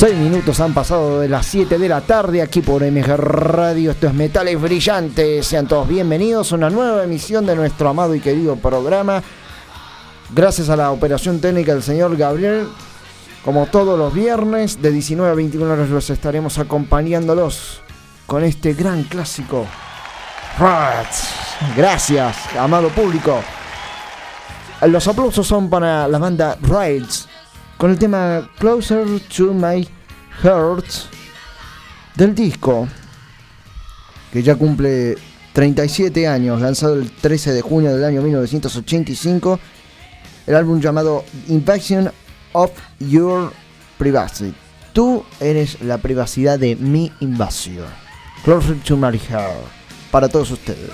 6 minutos han pasado de las 7 de la tarde aquí por MG Radio. Esto es Metales Brillantes. Sean todos bienvenidos a una nueva emisión de nuestro amado y querido programa. Gracias a la operación técnica del señor Gabriel. Como todos los viernes, de 19 a 21 horas los estaremos acompañándolos con este gran clásico. Rats. Gracias, amado público. Los aplausos son para la banda Rides con el tema Closer to My Heart del disco que ya cumple 37 años, lanzado el 13 de junio del año 1985, el álbum llamado Invasion of Your Privacy. Tú eres la privacidad de mi invasión. Closer to My Heart. Para todos ustedes.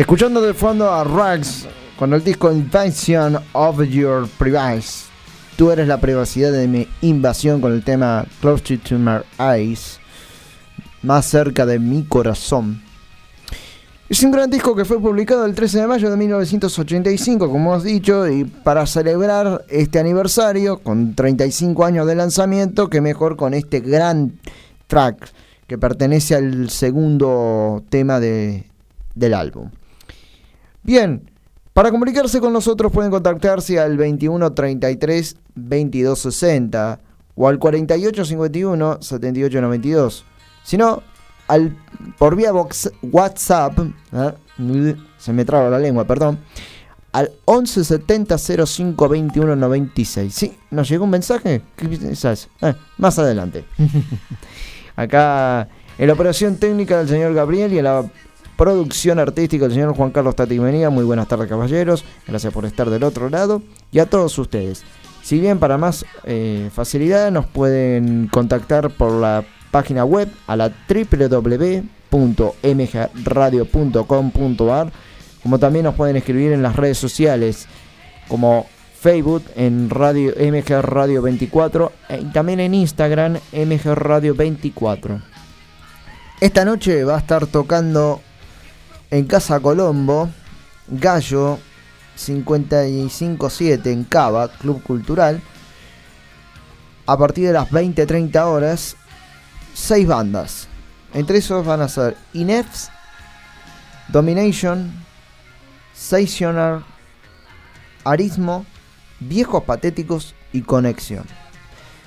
Escuchando de fondo a Rags con el disco Invasion of Your Privacy. Tú eres la privacidad de mi invasión con el tema Close to My Eyes. Más cerca de mi corazón. Es un gran disco que fue publicado el 13 de mayo de 1985, como hemos dicho, y para celebrar este aniversario, con 35 años de lanzamiento, que mejor con este gran track que pertenece al segundo tema de, del álbum. Bien, Para comunicarse con nosotros pueden contactarse al 21 33 22 60 o al 48 51 78 92. Si no, al, por vía box- WhatsApp, ¿eh? se me traba la lengua, perdón, al 11 70 05 21 96. ¿Sí? ¿Nos llegó un mensaje? ¿Qué pensás? Eh, más adelante. Acá en la operación técnica del señor Gabriel y en la producción artística del señor Juan Carlos Tati Menía. Muy buenas tardes, caballeros. Gracias por estar del otro lado. Y a todos ustedes. Si bien para más eh, facilidad nos pueden contactar por la página web a la www.mgradio.com.ar como también nos pueden escribir en las redes sociales como Facebook en Radio MG Radio 24 y también en Instagram MG Radio 24. Esta noche va a estar tocando en Casa Colombo Gallo 557 en Cava, Club Cultural. A partir de las 20-30 horas, seis bandas. Entre esos van a ser Inefs, Domination, Seisionar, Arismo, Viejos Patéticos y Conexión.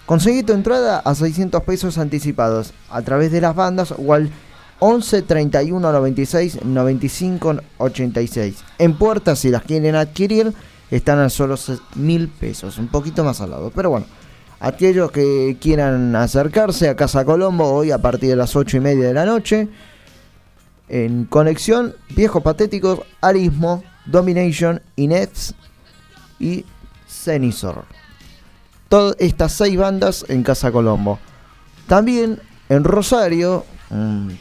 Conseguí tu entrada a 600 pesos anticipados a través de las bandas o al 11 31 96 95 86. En puertas, si las quieren adquirir, están a solo mil pesos, un poquito más al lado. Pero bueno, aquellos que quieran acercarse a Casa Colombo hoy a partir de las 8 y media de la noche, en Conexión, Viejos Patéticos, Arismo, Domination, Inets y Cenisor. Todas estas seis bandas en Casa Colombo. También en Rosario,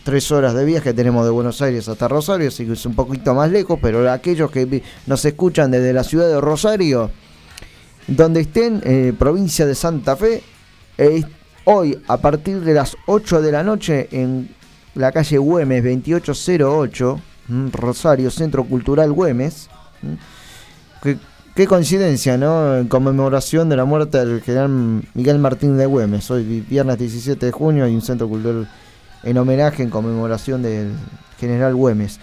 tres horas de viaje tenemos de Buenos Aires hasta Rosario, así que es un poquito más lejos, pero aquellos que nos escuchan desde la ciudad de Rosario, donde estén, provincia de Santa Fe, hoy a partir de las 8 de la noche en la calle Güemes 2808, mm, Rosario, Centro Cultural Güemes. mm. Qué, qué coincidencia, ¿no? En conmemoración de la muerte del general Miguel Martín de Güemes. Hoy vi- viernes 17 de junio hay un centro cultural en homenaje, en conmemoración del general Güemes.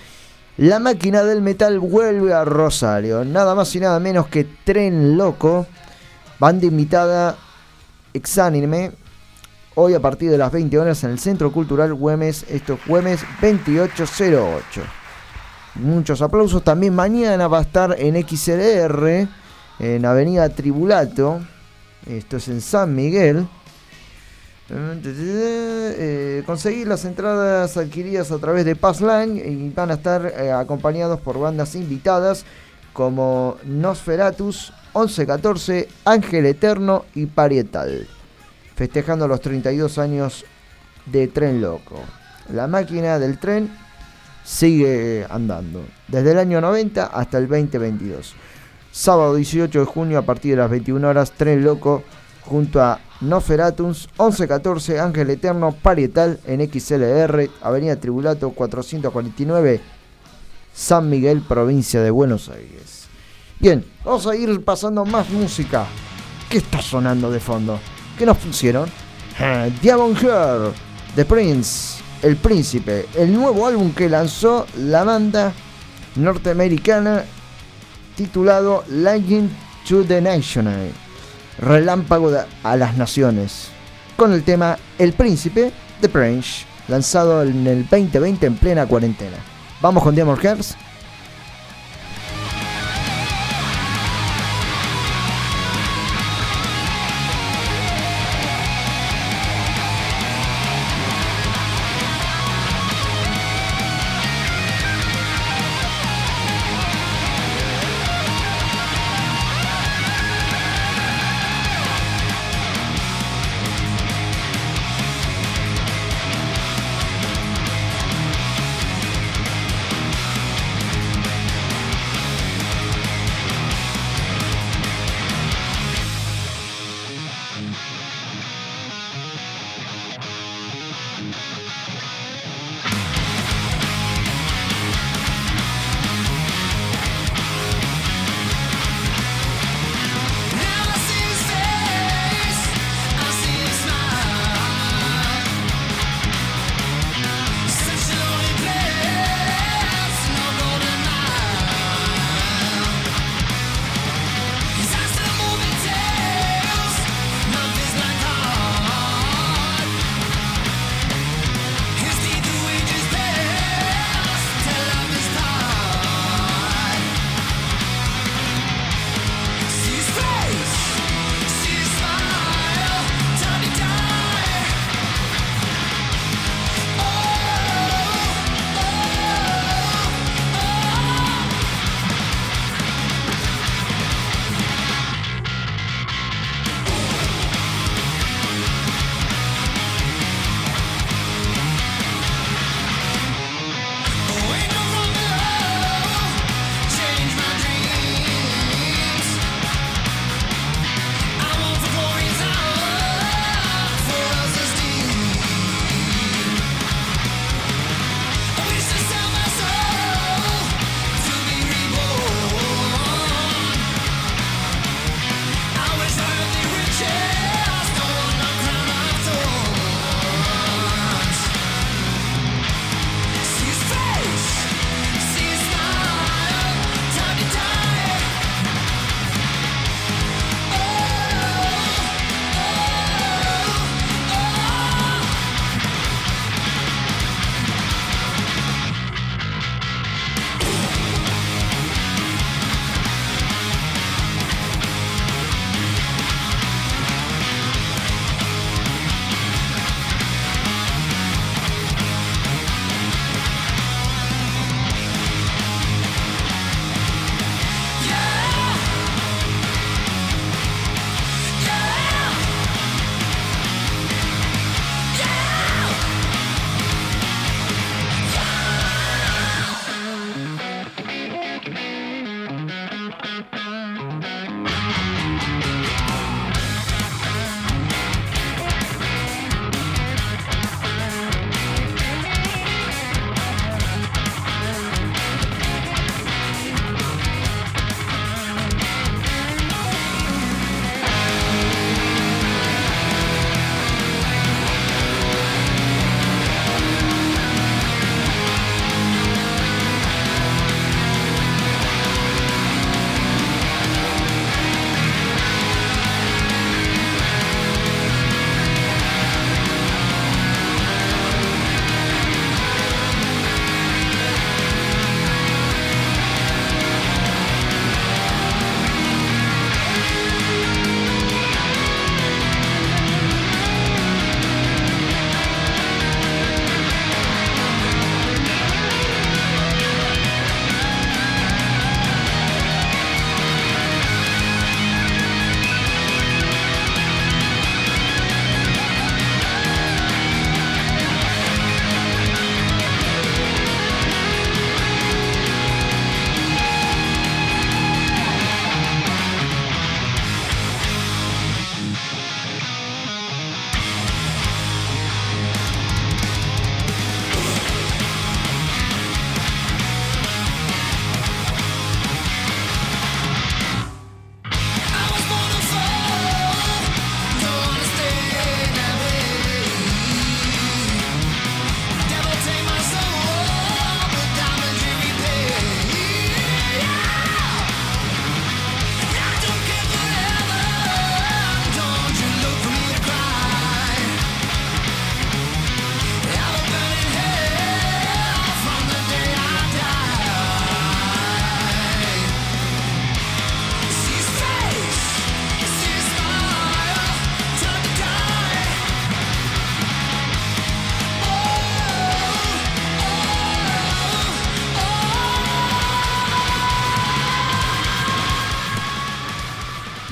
La máquina del metal vuelve a Rosario. Nada más y nada menos que Tren Loco. Banda invitada exánime. Hoy a partir de las 20 horas en el Centro Cultural Güemes. Esto es Güemes 2808. Muchos aplausos. También mañana va a estar en XLR, en Avenida Tribulato. Esto es en San Miguel. Eh, conseguir las entradas adquiridas a través de Passline y van a estar eh, acompañados por bandas invitadas como Nosferatus, 1114, Ángel Eterno y Parietal, festejando los 32 años de Tren Loco. La máquina del tren sigue andando, desde el año 90 hasta el 2022. Sábado 18 de junio a partir de las 21 horas, Tren Loco junto a Noferatums, 1114, Ángel Eterno, Parietal en XLR, Avenida Tribulato 449, San Miguel, provincia de Buenos Aires. Bien, vamos a ir pasando más música. ¿Qué está sonando de fondo? ¿Qué nos pusieron? Ah, Diamond Hair, The Prince, El Príncipe, el nuevo álbum que lanzó la banda norteamericana titulado Lightning to the National, Relámpago de- a las Naciones, con el tema El Príncipe, The Prince, lanzado en el 2020 en plena cuarentena. Vamos con Diamond Hearts.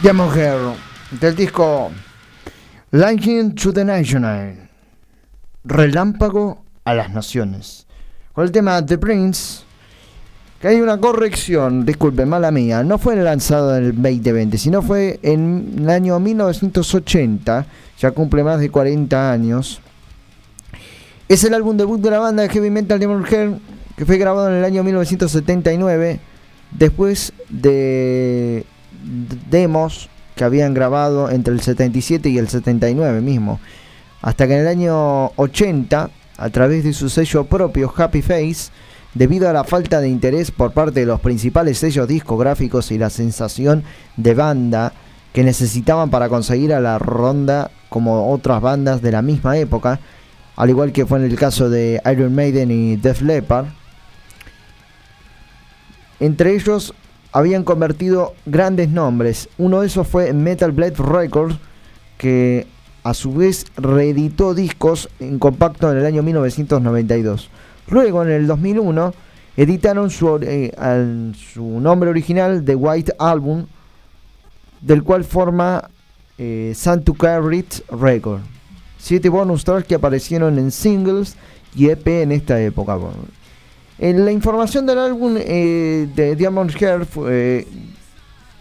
Diamond Hair, del disco Lightning to the National, Relámpago a las Naciones. Con el tema The Prince, que hay una corrección, disculpe, mala mía, no fue lanzado en el 2020, sino fue en el año 1980, ya cumple más de 40 años. Es el álbum debut de la banda de heavy metal Diamond Hair, que fue grabado en el año 1979, después de demos que habían grabado entre el 77 y el 79 mismo. Hasta que en el año 80, a través de su sello propio Happy Face, debido a la falta de interés por parte de los principales sellos discográficos y la sensación de banda que necesitaban para conseguir a la ronda como otras bandas de la misma época, al igual que fue en el caso de Iron Maiden y Def Leppard, entre ellos habían convertido grandes nombres. Uno de esos fue Metal Blade Records, que a su vez reeditó discos en compacto en el año 1992. Luego, en el 2001, editaron su, eh, su nombre original, The White Album, del cual forma eh, Carrit Record. Siete bonus tracks que aparecieron en singles y EP en esta época. La información del álbum eh, de Diamond Hair fue eh,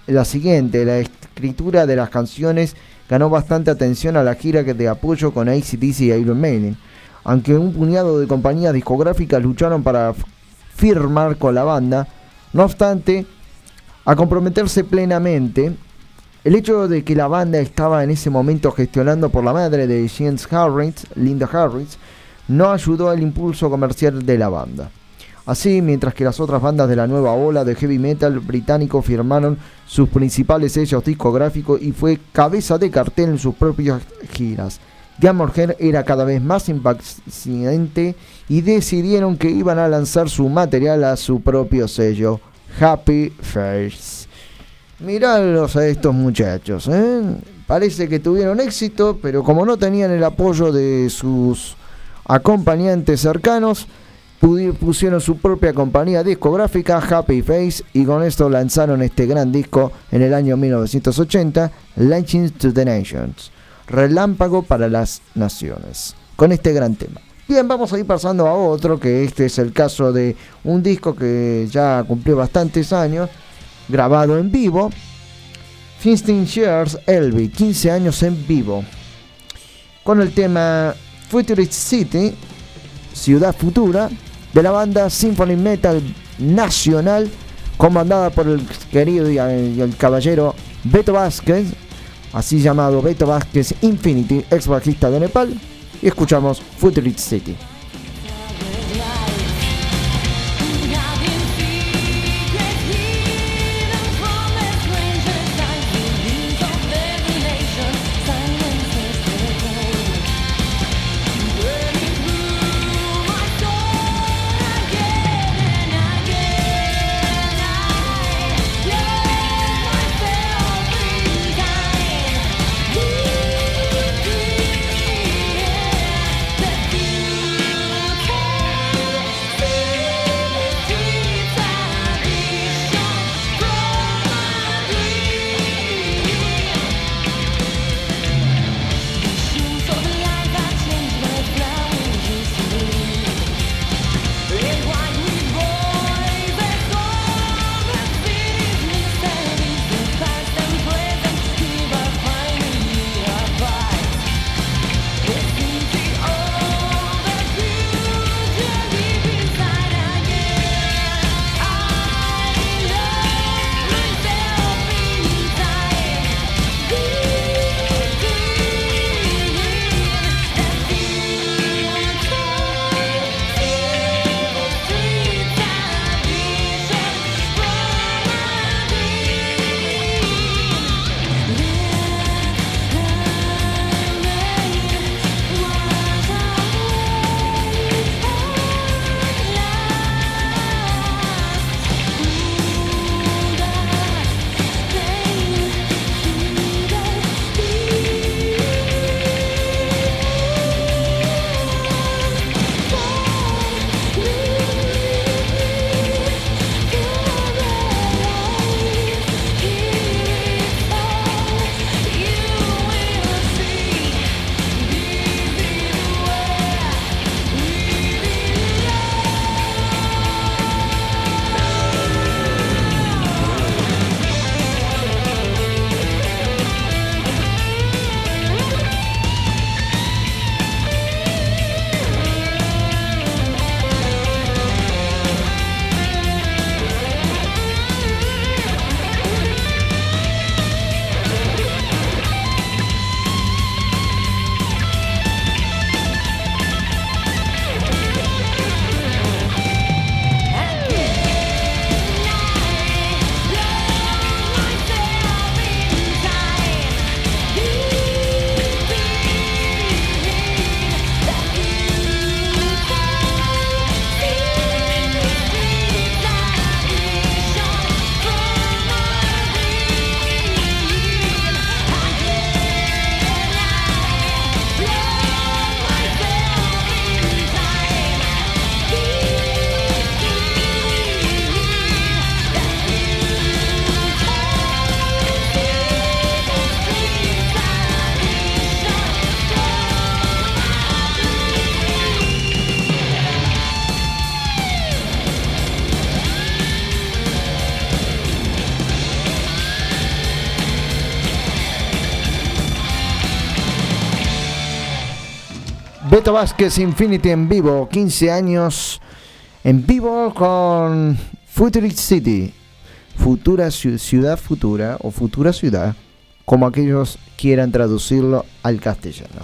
la siguiente: la escritura de las canciones ganó bastante atención a la gira de apoyo con ACDC y Iron Maiden, aunque un puñado de compañías discográficas lucharon para firmar con la banda. No obstante, a comprometerse plenamente, el hecho de que la banda estaba en ese momento gestionando por la madre de James Harris, Linda Harris, no ayudó al impulso comercial de la banda. Así, mientras que las otras bandas de la nueva ola de heavy metal británico firmaron sus principales sellos discográficos y fue cabeza de cartel en sus propias giras. Diamond Head era cada vez más impaciente y decidieron que iban a lanzar su material a su propio sello, Happy Face. Miralos a estos muchachos, ¿eh? Parece que tuvieron éxito, pero como no tenían el apoyo de sus acompañantes cercanos, pusieron su propia compañía discográfica, Happy Face, y con esto lanzaron este gran disco en el año 1980, Launching to the Nations, Relámpago para las Naciones, con este gran tema. Bien, vamos a ir pasando a otro, que este es el caso de un disco que ya cumplió bastantes años, grabado en vivo. 15 Years Elvi, 15 años en vivo. Con el tema Futurist City, Ciudad Futura, de la banda Symphony Metal Nacional, comandada por el querido y el, y el caballero Beto Vázquez, así llamado Beto Vázquez Infinity, ex bajista de Nepal. Y escuchamos Futurist City. Beto Vázquez Infinity en vivo, 15 años en vivo con Futurist City, futura ciu- ciudad futura o futura ciudad, como aquellos quieran traducirlo al castellano.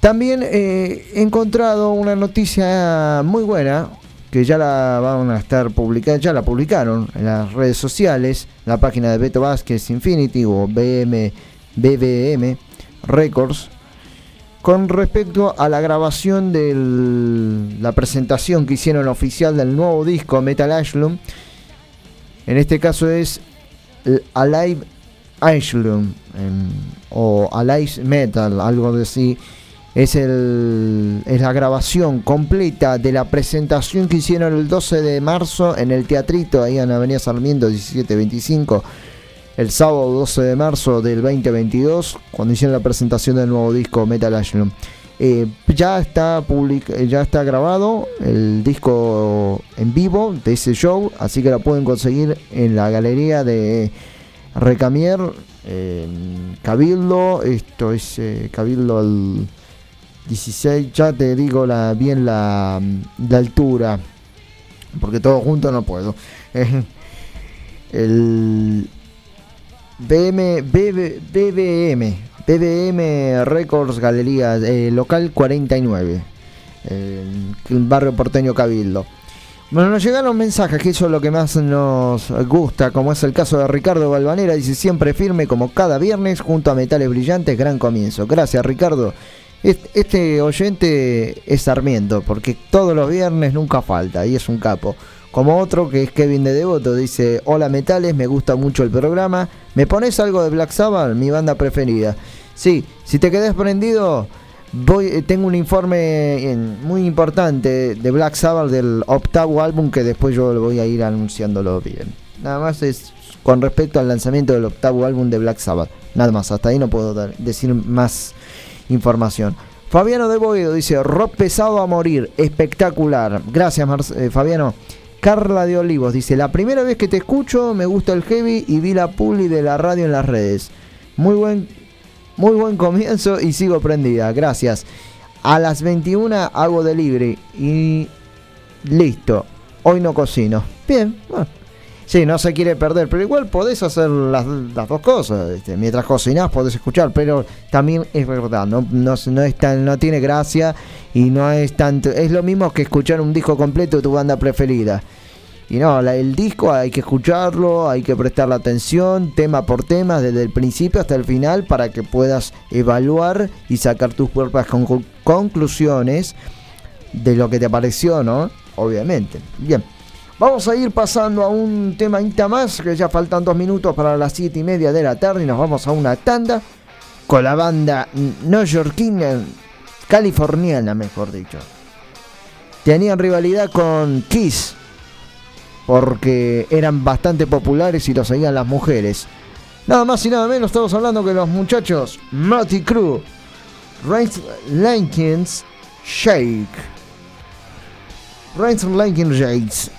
También eh, he encontrado una noticia muy buena que ya la van a estar publicada, ya la publicaron en las redes sociales, la página de Beto Vázquez Infinity o BM, BBM Records, con respecto a la grabación de la presentación que hicieron oficial del nuevo disco Metal Asylum. En este caso es el Alive Asylum em, o Alive Metal, algo de así. Es, el, es la grabación completa de la presentación que hicieron el 12 de marzo en el Teatrito, ahí en Avenida Sarmiento 1725, el sábado 12 de marzo del 2022, cuando hicieron la presentación del nuevo disco Metal Asylum. Eh, ya está public eh, ya está grabado el disco en vivo de ese show, así que lo pueden conseguir en la galería de Recamier, Cabildo, esto es eh, Cabildo al 16, ya te digo la, bien la, la altura, porque todo junto no puedo. el BM, BB, BBM, BBM Records Galería, eh, local 49, eh, el barrio porteño Cabildo. Bueno, nos llegaron mensajes, que eso es lo que más nos gusta, como es el caso de Ricardo Balvanera, dice siempre firme como cada viernes junto a Metales Brillantes, gran comienzo. Gracias Ricardo. Est- Este oyente es Sarmiento, porque todos los viernes nunca falta, y es un capo. Como otro que es Kevin de Devoto, dice, hola Metales, me gusta mucho el programa. ¿Me pones algo de Black Sabbath? Mi banda preferida. Sí, si te quedas prendido, voy, eh, tengo un informe muy importante de Black Sabbath del octavo álbum que después yo lo voy a ir anunciándolo bien. Nada más es con respecto al lanzamiento del octavo álbum de Black Sabbath. Nada más, hasta ahí no puedo dar- decir más información. Fabiano de Boedo dice, rock pesado a morir, espectacular. Gracias Mar- eh, Fabiano. Carla de Olivos dice, la primera vez que te escucho me gusta el heavy y vi la publi de la radio en las redes. Muy buen, muy buen comienzo y sigo prendida, gracias. A las 21 hago delivery y listo. Hoy no cocino. Bien, bueno. Sí, no se quiere perder, pero igual podés hacer las, dos cosas. este, mientras cocinás podés escuchar, pero también es verdad, no, no, no es tan, no tiene gracia y no es tanto. Es lo mismo que escuchar un disco completo de tu banda preferida. Y no, la- el disco hay que escucharlo, hay que prestarle atención, tema por tema, desde el principio hasta el final, para que puedas evaluar y sacar tus propias conclu- conclusiones de lo que te pareció, ¿no? Obviamente. Bien. Vamos a ir pasando a un temadita más, que ya faltan dos minutos para las siete y media de la tarde y nos vamos a una tanda con la banda neoyorquina, californiana, mejor dicho. Tenían rivalidad con Kiss, porque eran bastante populares y lo seguían las mujeres. Nada más y nada menos, estamos hablando que los muchachos Matty Crew, Reigns Lankins Shake. Reigns Lankins Shakes,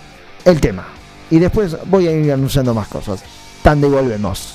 el tema. Y después voy a ir anunciando más cosas. Tanda y volvemos.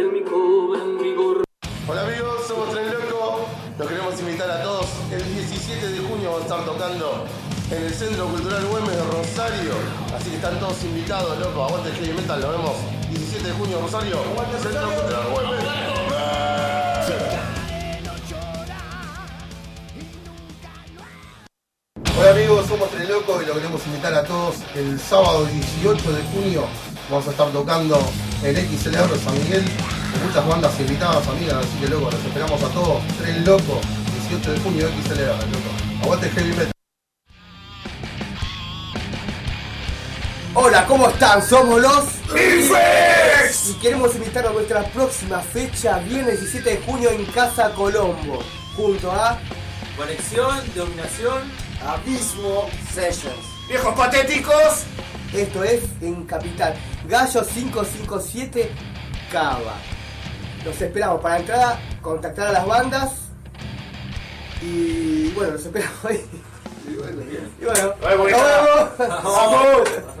Centro Cultural Güemes de Rosario. Así que están todos invitados, loco. Aguante el heavy metal, nos vemos 17 de junio Rosario. Centro Cultural Güemes. Hola amigos, somos Tren Loco y lo queremos invitar a todos el sábado 18 de junio. Vamos a estar tocando en XLR San Miguel con muchas bandas invitadas, amigas, así que loco, los esperamos a todos. Tren Loco, 18 de junio XLR, loco. Aguante heavy metal. ¿Cómo están? Somos los Infex y queremos invitar a nuestra próxima fecha, viernes 17 de junio en Casa Colombo, junto a Conexión, dominación. Abismo Sessions. ¡Viejos patéticos! Esto es en Capital, Gallo 557 Cava. Los esperamos para entrada, contactar a las bandas y bueno, los esperamos ahí. Y bueno, y bueno, Nos vemos. Vamos.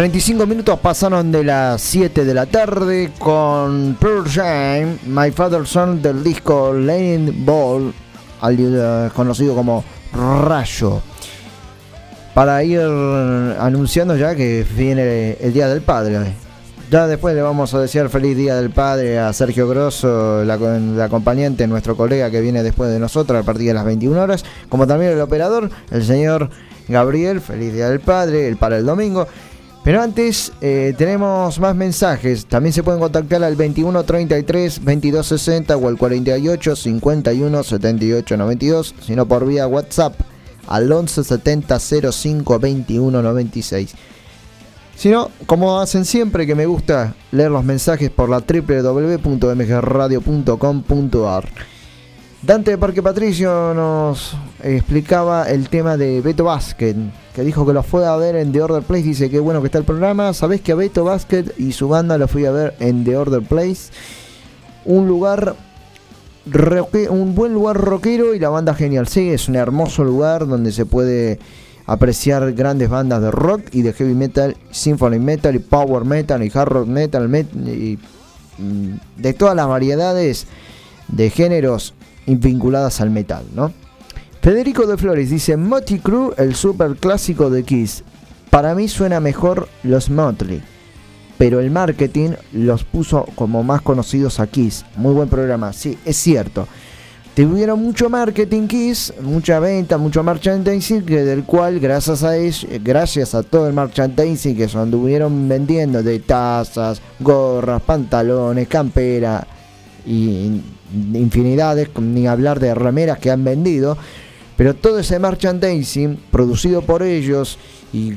35 minutos pasaron de las 7 de la tarde con Pearl Jam, My Father's Son del disco Lane Ball, al- eh, conocido como Rayo. Para ir anunciando ya que viene el Día del Padre. Ya después le vamos a desear feliz Día del Padre a Sergio Grosso, la, acompañante, nuestro colega que viene después de nosotros a partir de las 21 horas, como también el operador, el señor Gabriel, feliz Día del Padre, el para el domingo. Pero antes eh, tenemos más mensajes. También se pueden contactar al 21 33 22 60 o al 48 51 78 92, sino por vía WhatsApp al 11 70 05 21 96. Si no, como hacen siempre, que me gusta leer los mensajes por la www.mgradio.com.ar. Dante de Parque Patricio nos explicaba el tema de Beto Basket, que dijo que lo fue a ver en The Order Place. Dice que bueno que está el programa. Sabés que a Beto Basket y su banda lo fui a ver en The Order Place. Un lugar, un buen lugar rockero y la banda genial. Sí, es un hermoso lugar donde se puede apreciar grandes bandas de rock y de heavy metal, symphony metal y power metal y hard rock metal met- y mm, de todas las variedades de géneros vinculadas al metal, ¿no? Federico de Flores dice Motley Crue, el super clásico de Kiss. Para mí suena mejor los Motley, pero el marketing los puso como más conocidos a Kiss. Muy buen programa, sí, es cierto. Tuvieron mucho marketing Kiss, mucha venta, mucho merchandising, que del cual gracias a ellos, gracias a todo el merchandising que se anduvieron vendiendo de tazas, gorras, pantalones, campera y infinidades, ni hablar de remeras que han vendido, pero todo ese merchandising producido por ellos y,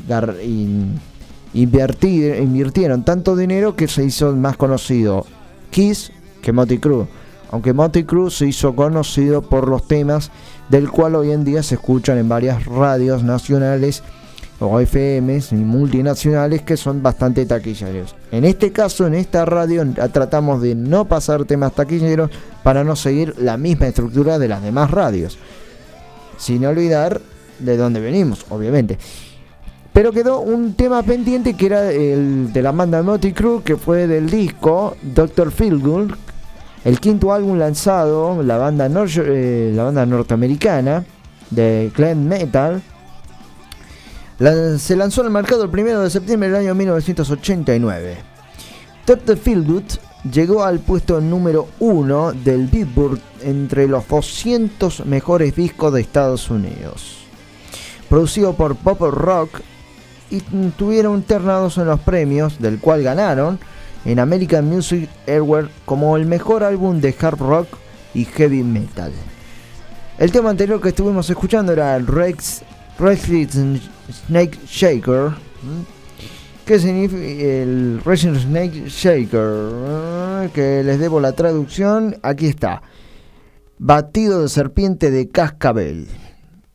invertir- invirtieron tanto dinero que se hizo más conocido Kiss que Motley Crue. Aunque Motley Crue se hizo conocido por los temas del cual hoy en día se escuchan en varias radios nacionales o FMs y multinacionales que son bastante taquilleros. En este caso, en esta radio, tratamos de no pasar temas taquilleros para no seguir la misma estructura de las demás radios. Sin olvidar de dónde venimos, obviamente. Pero quedó un tema pendiente que era el de la banda Motley Crue, que fue del disco Dr. Feelgood, el quinto álbum lanzado, la banda, nor- eh, la banda norteamericana de Glam Metal. Se lanzó al mercado el 1 de septiembre del año 1989. Dr. Feelgood llegó al puesto número 1 del Billboard entre los 200 mejores discos de Estados Unidos. Producido por Pop Rock y tuvieron internados en los premios, del cual ganaron en American Music Award como el mejor álbum de hard rock y heavy metal. El tema anterior que estuvimos escuchando era Rex Restless Snake Shaker, ¿m? que significa el Restless Snake Shaker, que les debo la traducción, aquí está. Batido de serpiente de cascabel.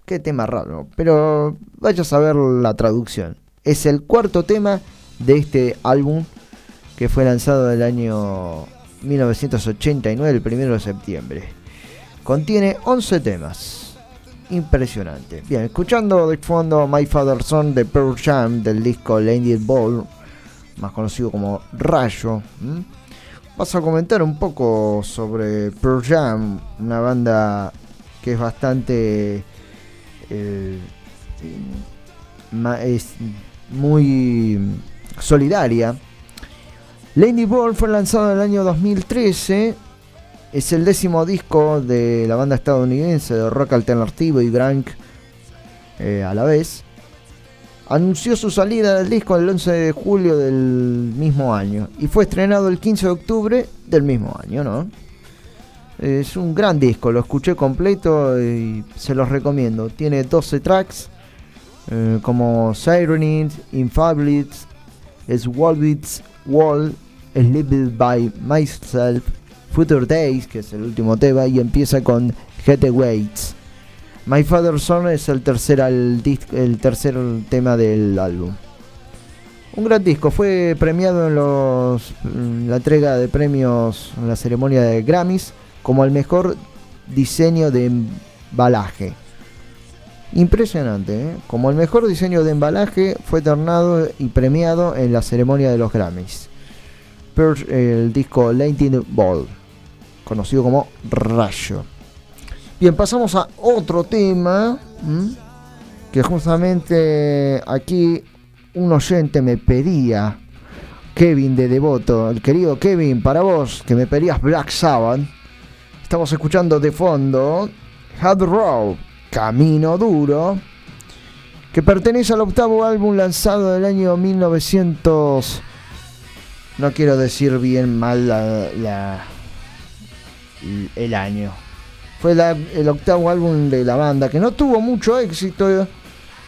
Qué tema raro, pero vaya a saber la traducción. Es el cuarto tema de este álbum que fue lanzado el año 1989, el 1 de septiembre. Contiene 11 temas. Impresionante. Bien, escuchando de fondo My Father's Son de Pearl Jam del disco Lady Ball, más conocido como Rayo. Vas a comentar un poco sobre Pearl Jam, una banda que es bastante eh, es muy solidaria. Lady Ball fue lanzado en el año 2013. Es el décimo disco de la banda estadounidense de rock alternativo y grunge eh, a la vez. Anunció su salida del disco el 11 de julio del mismo año y fue estrenado el 15 de octubre del mismo año, ¿no? Es un gran disco, lo escuché completo y se los recomiendo. Tiene 12 tracks eh, como Sirenid, Infabulous, Swalbits, Wall, Sleeped by Myself, Future Days, que es el último tema, y empieza con Weights. My Father's Son es el tercer, el tercer tema del álbum. Un gran disco, fue premiado en los, en la entrega de premios en la ceremonia de Grammys como el mejor diseño de embalaje. Impresionante, ¿eh? como el mejor diseño de embalaje fue tornado y premiado en la ceremonia de los Grammys. Pearl, el disco Lightning Ball, conocido como Rayo. Bien, pasamos a otro tema que justamente aquí un oyente me pedía, Kevin de Devoto, el querido Kevin, para vos, que me pedías Black Sabbath. Estamos escuchando de fondo Hard Road, Camino Duro, que pertenece al octavo álbum lanzado del año 1900. No quiero decir bien mal la, la- el año. Fue el octavo álbum de la banda que no tuvo mucho éxito,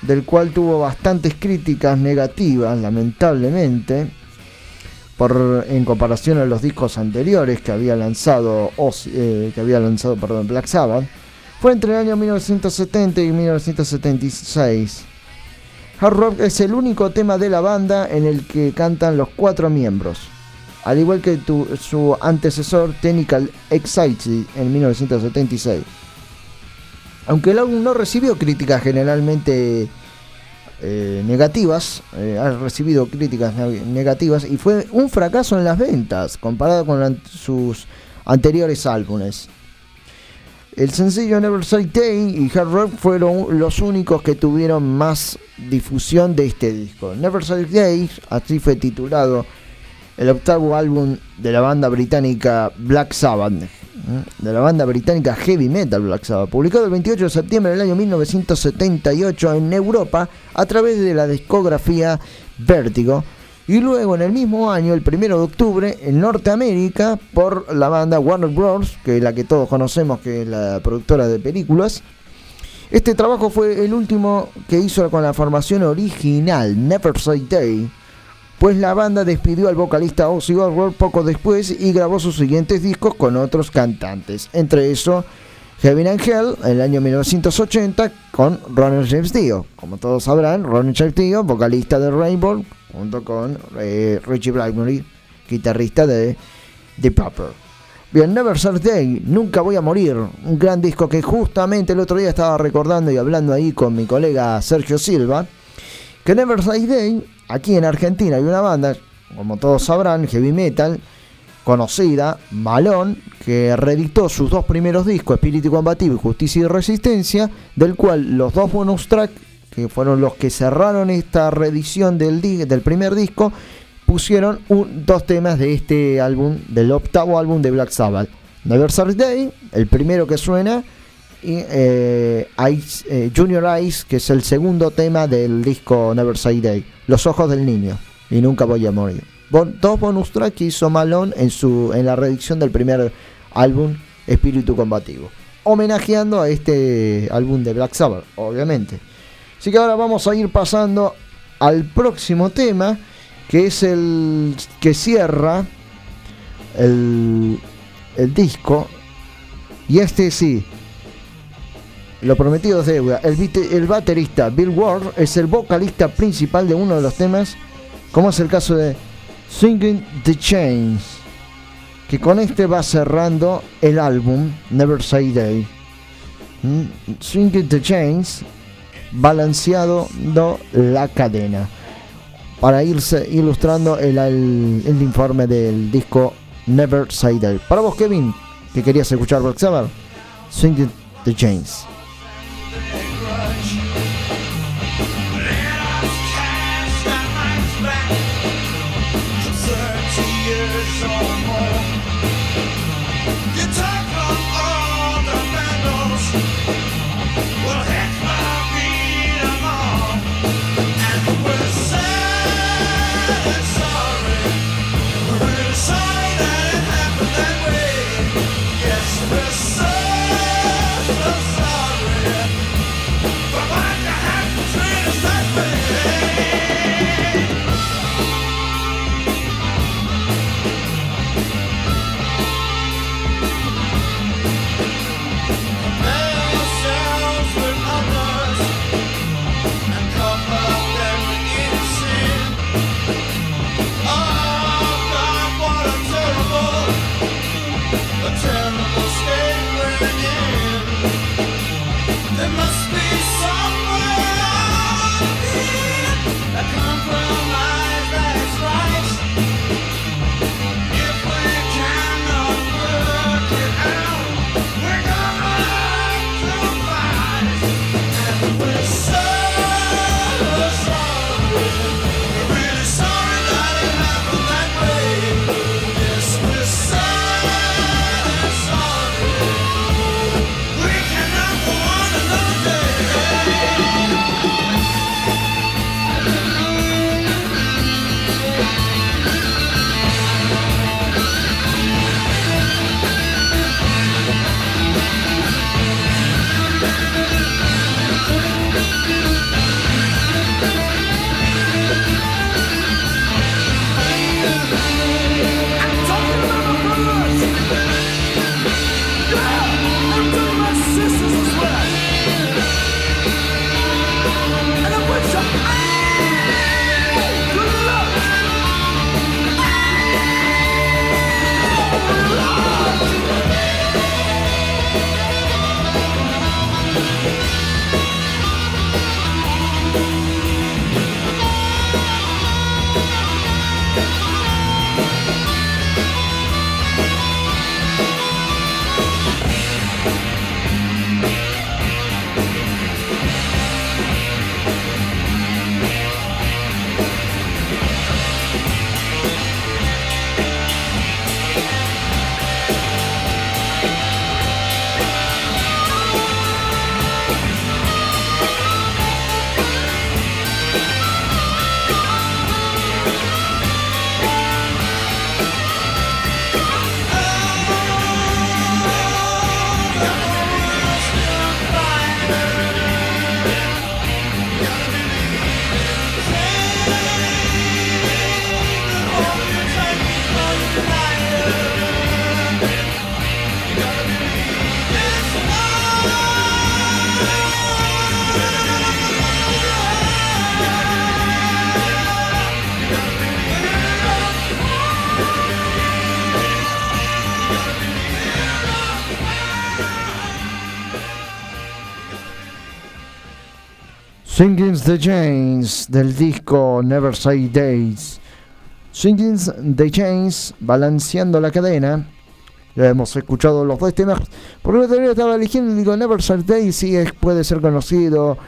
del cual tuvo bastantes críticas negativas, lamentablemente, por en comparación a los discos anteriores que había lanzado eh, que había lanzado, perdón, Black Sabbath. Fue entre el año 1970 y 1976. Hard Rock es el único tema de la banda en el que cantan los cuatro miembros, al igual que su antecesor Technical Excite en 1976. Aunque el álbum no recibió críticas generalmente eh, negativas, eh, ha recibido críticas ne- negativas y fue un fracaso en las ventas comparado con sus anteriores álbumes. El sencillo Never Say Day y Hard Rock fueron los únicos que tuvieron más difusión de este disco. Never Say Day, así fue titulado el octavo álbum de la banda británica Black Sabbath, ¿eh? de la banda británica Heavy Metal Black Sabbath, publicado el 28 de septiembre del año 1978 en Europa a través de la discografía Vertigo. Y luego en el mismo año, el 1 de octubre, en Norteamérica, por la banda Warner Bros., que es la que todos conocemos, que es la productora de películas. Este trabajo fue el último que hizo con la formación original, Never Say Day, pues la banda despidió al vocalista Ozzy Osbourne poco después y grabó sus siguientes discos con otros cantantes, entre eso Heaven and Hell en el año 1980 con Ronald James Dio. Como todos sabrán, Ronald James Dio, vocalista de Rainbow, junto con eh, Richie Blackmore, guitarrista de The Pupper. Bien, Never Say Day, Nunca Voy a Morir, un gran disco que justamente el otro día estaba recordando y hablando ahí con mi colega Sergio Silva, que Never Say Day, aquí en Argentina hay una banda, como todos sabrán, heavy metal, conocida, Malón, que reeditó sus dos primeros discos, Espíritu Combativo y Justicia y Resistencia, del cual los dos bonus tracks, que fueron los que cerraron esta reedición del, primer disco, pusieron dos temas de este álbum, del octavo álbum de Black Sabbath. Never Day, el primero que suena, eh, Ice- eh, Junior Ice, que es el segundo tema del disco Never Say Day, Los ojos del niño, y nunca voy a morir. Dos bonus tracks que hizo Malone en, su, en la reedición del primer álbum Espíritu Combativo, homenajeando a este álbum de Black Sabbath, obviamente. Así que ahora vamos a ir pasando al próximo tema, que es el que cierra el, el disco. Y este sí, lo prometido es deuda. El, baterista Bill Ward es el vocalista principal de uno de los temas, como es el caso de Singing the Chains, que con este va cerrando el álbum Never Say Day. Mm, Singing the Chains, balanceado la cadena, para irse ilustrando el, informe del disco Never Say Day. Para vos, Kevin, que querías escuchar Black Sabbath, the Chains. Singings the Chains del disco Never Say Days. Singings the Chains, balanceando la cadena. Ya hemos escuchado los dos temas. Por lo que estaba eligiendo, digo Never Say Days, sí es, puede ser conocido.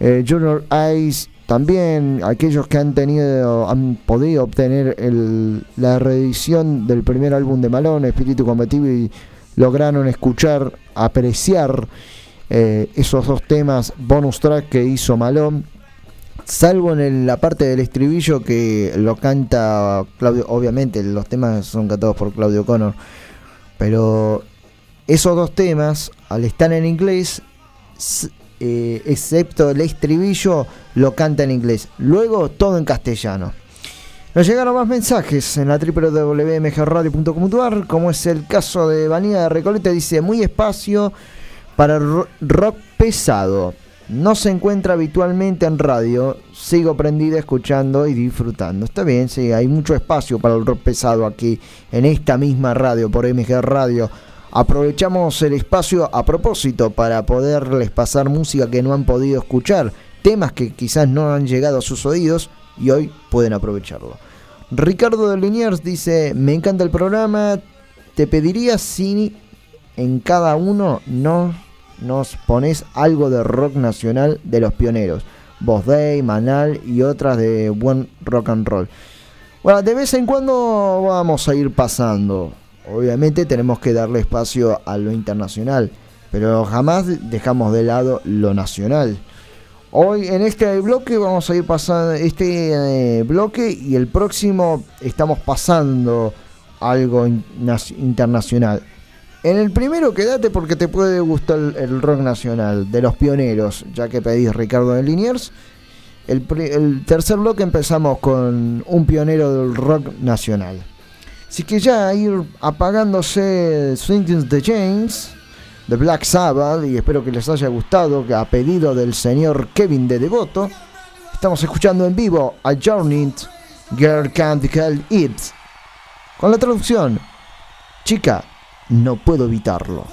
Eh, Junior Ice, también aquellos que han tenido, han podido obtener el- la reedición del primer álbum de Malone, Espíritu Combativo, y lograron escuchar, apreciar eh, esos dos temas bonus track que hizo Malone. Salvo en la parte del estribillo que lo canta Claudio, obviamente los temas son cantados por Claudio Connor, pero esos dos temas, al estar en inglés, eh, excepto el estribillo, lo canta en inglés. Luego todo en castellano. Nos llegaron más mensajes en la www.mgradio.com.ar, como es el caso de Vanilla de Recoleta, dice muy espacio para ro- rock pesado. No se encuentra habitualmente en radio. Sigo prendida escuchando y disfrutando. Está bien, sí, hay mucho espacio para el rock pesado aquí, en esta misma radio, por MG Radio. Aprovechamos el espacio a propósito para poderles pasar música que no han podido escuchar, temas que quizás no han llegado a sus oídos y hoy pueden aprovecharlo. Ricardo de Liniers dice, me encanta el programa, te pediría si en cada uno no nos pones algo de rock nacional de los pioneros. Voz Day, Manal y otras de buen rock and roll. Bueno, de vez en cuando vamos a ir pasando. Obviamente tenemos que darle espacio a lo internacional, pero jamás dejamos de lado lo nacional. Hoy en este bloque vamos a ir pasando este eh, bloque y el próximo estamos pasando algo internacional. En el primero quédate porque te puede gustar el, rock nacional de los pioneros, ya que pedís Ricardo de Liniers. El, tercer bloque empezamos con un pionero del rock nacional. Así que ya ir apagándose Swinging the Chains de Black Sabbath y espero que les haya gustado a pedido del señor Kevin de Devoto estamos escuchando en vivo a Journey Girl Can't Help It con la traducción Chica, no puedo evitarlo.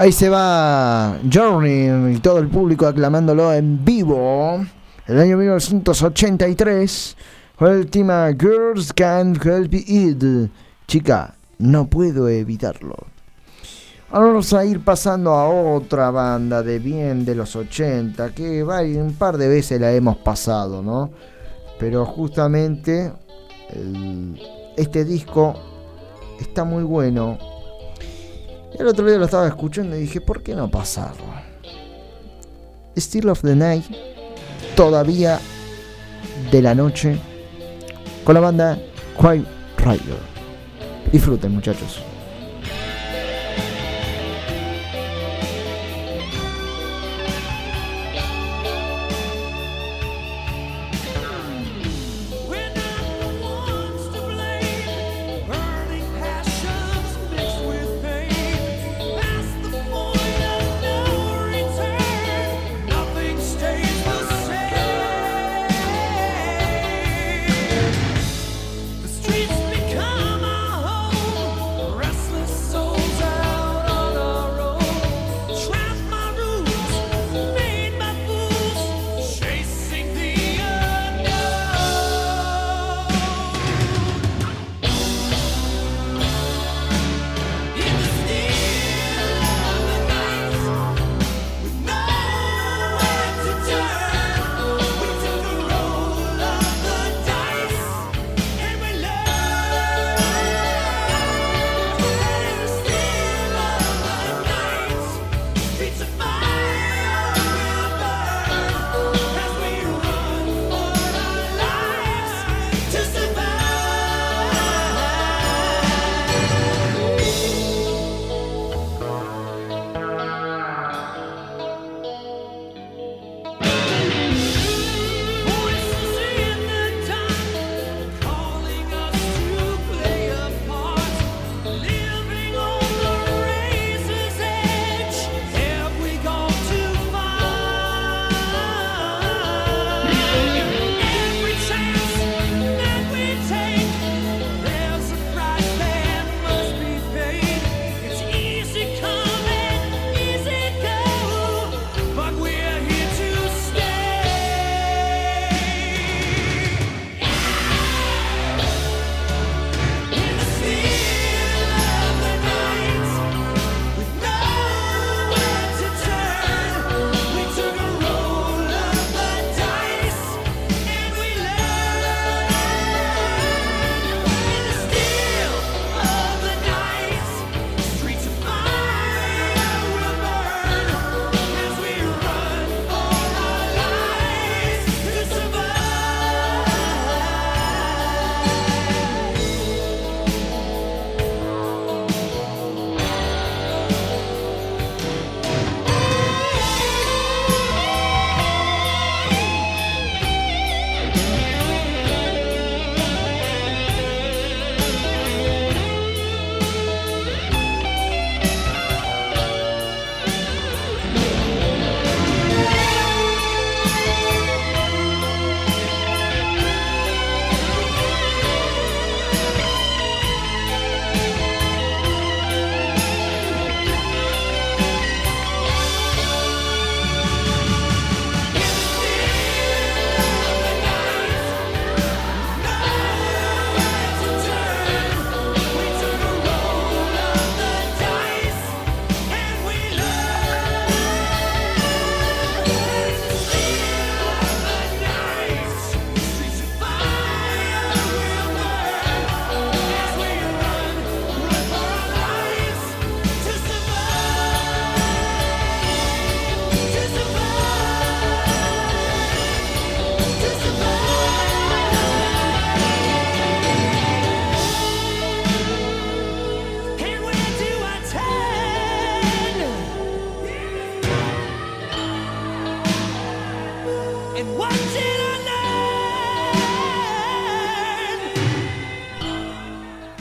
Ahí se va Journey y todo el público aclamándolo en vivo. El año 1983 fue Girls Can't Help It. Chica, no puedo evitarlo. Ahora vamos a ir pasando a otra banda de bien de los 80 que un par de veces la hemos pasado, ¿no? Pero justamente este disco está muy bueno. El otro día lo estaba escuchando y dije, ¿por qué no pasarlo? Still of the Night, todavía de la noche, con la banda Quiet Rider. Disfruten muchachos.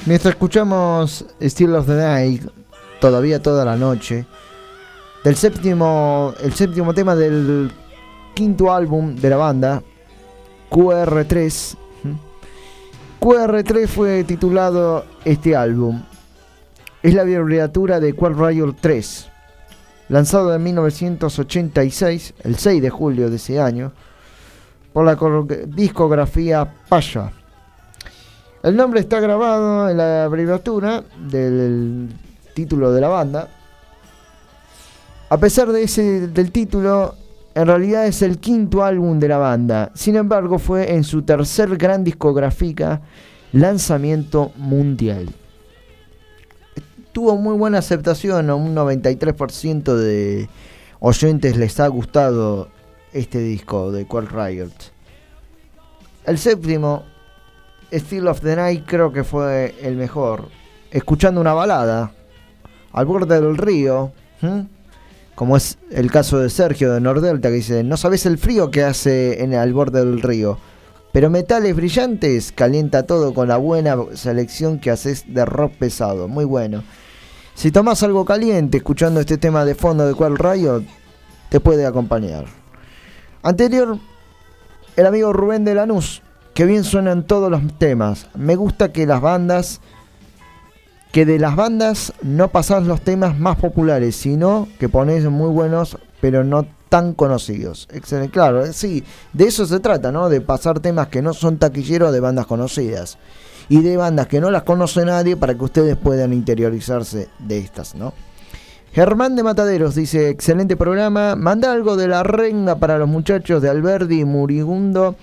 Mientras escuchamos Still of the Night, todavía toda la noche, del séptimo, el séptimo tema del quinto álbum de la banda, QR3. ¿m? QR3 fue titulado este álbum. Es la abreviatura de Quad Riot 3. lanzado en 1986, el 6 de julio de ese año, por la discografía Pasha. El nombre está grabado en la abreviatura del título de la banda. A pesar de ese, del título, en realidad es el quinto álbum de la banda. Sin embargo, fue en su tercer gran discográfica lanzamiento mundial. Tuvo muy buena aceptación, un 93% de oyentes les ha gustado este disco de Qual Riot. El séptimo, Still of the Night, creo que fue el mejor. Escuchando una balada al borde del río, como es el caso de Sergio de Nordelta, que dice: No sabes el frío que hace en al borde del río. Pero metales brillantes calienta todo con la buena selección que haces de rock pesado. Muy bueno. Si tomas algo caliente escuchando este tema de fondo de Qual Riot, te puede acompañar. Anterior, el amigo Rubén de Lanús, que bien suenan todos los temas. Me gusta que las bandas, que de las bandas no pasás los temas más populares, sino que pones muy buenos, pero no tan conocidos. Excelente, claro, eh, sí, de eso se trata, ¿no? De pasar temas que no son taquilleros de bandas conocidas. Y de bandas que no las conoce nadie para que ustedes puedan interiorizarse de estas, ¿no? Germán de Mataderos dice, excelente programa, manda algo de la renga para los muchachos de Alberdi y Murigundo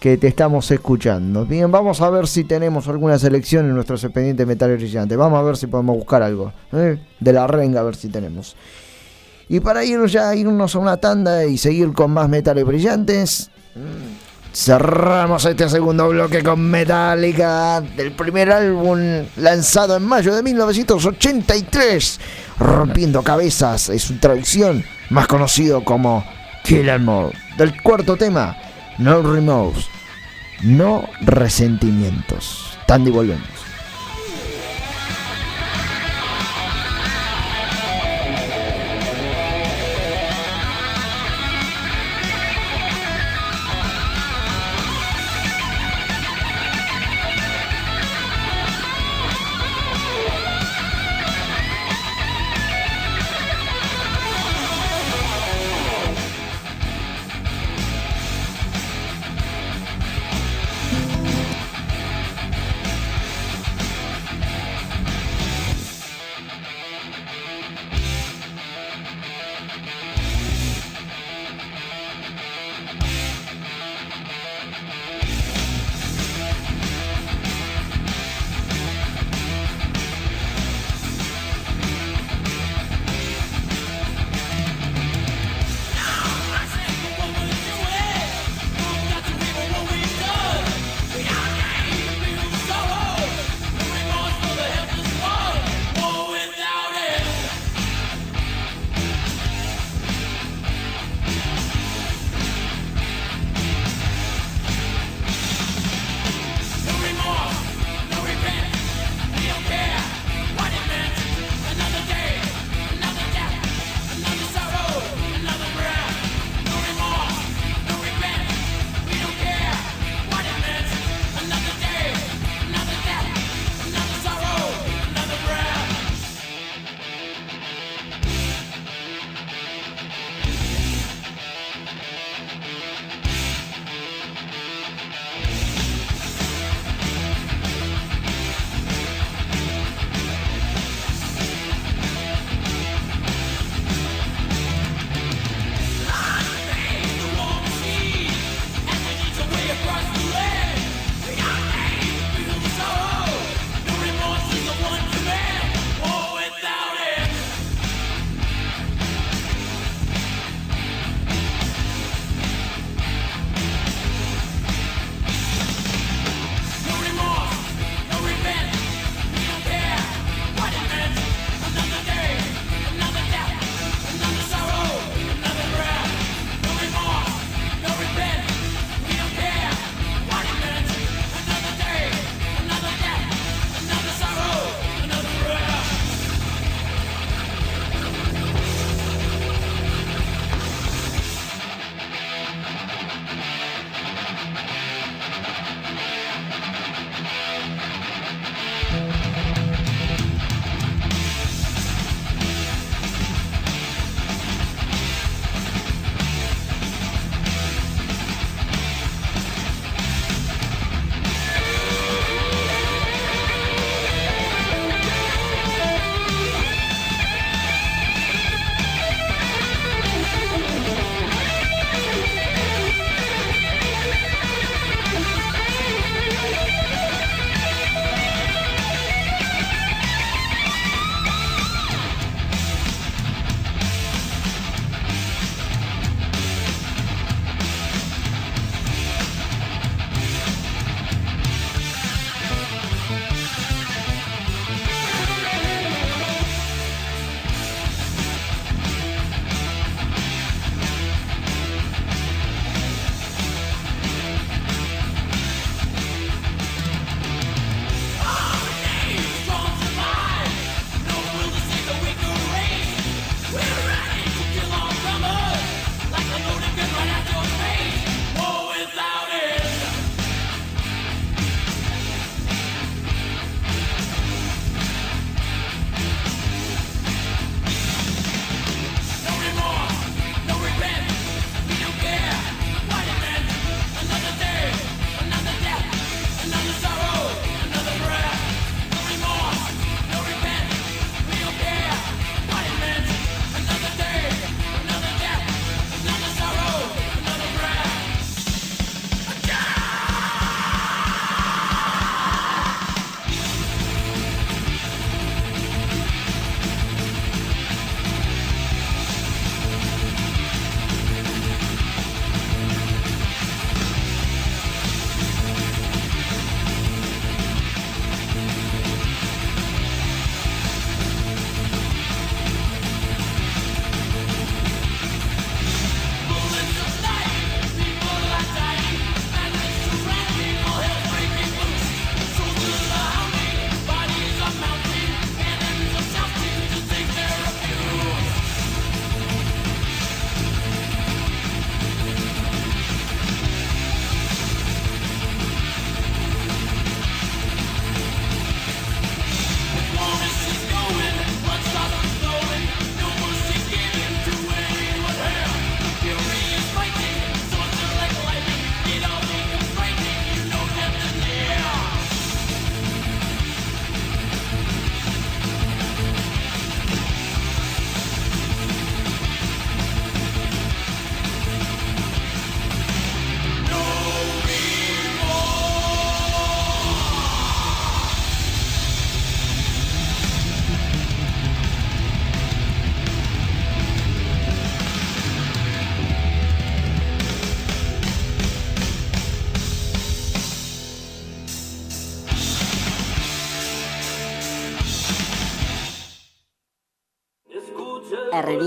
que te estamos escuchando. Bien, vamos a ver si tenemos alguna selección en nuestros expedientes metales brillantes. Vamos a ver si podemos buscar algo ¿eh? de la renga, a ver si tenemos. Y para ir ya irnos a una tanda y seguir con más metales brillantes, cerramos este segundo bloque con Metallica del primer álbum lanzado en mayo de 1983, Rompiendo Cabezas, es su traducción, más conocido como Kill 'Em All. Del cuarto tema, No Remorse, no resentimientos. Tandy volvemos.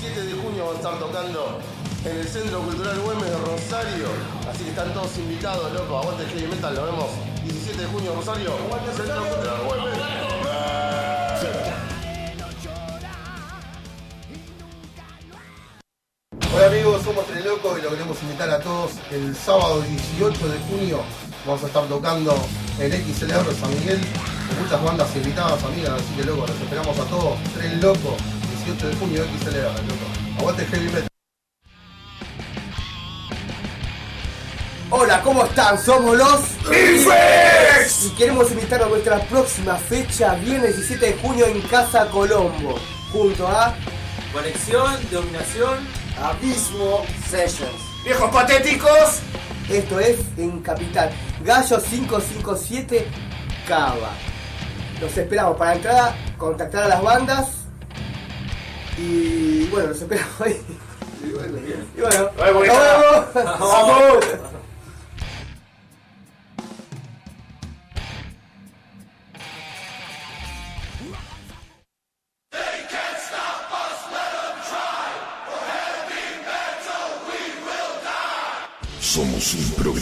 17 de junio vamos a estar tocando en el Centro Cultural Güemes de Rosario. Así que están todos invitados, loco. Aguante el heavy metal, nos vemos 17 de junio Rosario. Centro Cultural Güemes. Hola amigos, somos Tren Loco y los queremos invitar a todos el sábado 18 de junio. Vamos a estar tocando en XLR de San Miguel con muchas bandas invitadas, amigas, así que loco, los esperamos a todos. Tren Loco, 18 de junio XLR, loco. Aguante el heavy metal. Hola, ¿cómo están? Somos los ¡Infex! y queremos invitar a nuestra próxima fecha, viernes 17 de junio en Casa Colombo, junto a Conexión, dominación. Abismo Sessions. ¡Viejos patéticos! Esto es en Capital. Gallo 557 Cava. Los esperamos para entrada, contactar a las bandas. Y bueno, los esperamos ahí. Y bueno, y bueno, Vamos, nos. Vamos.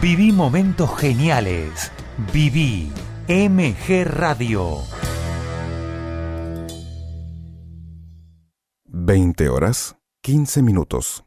Viví momentos geniales. Viví MG Radio. 20 horas, 15 minutos.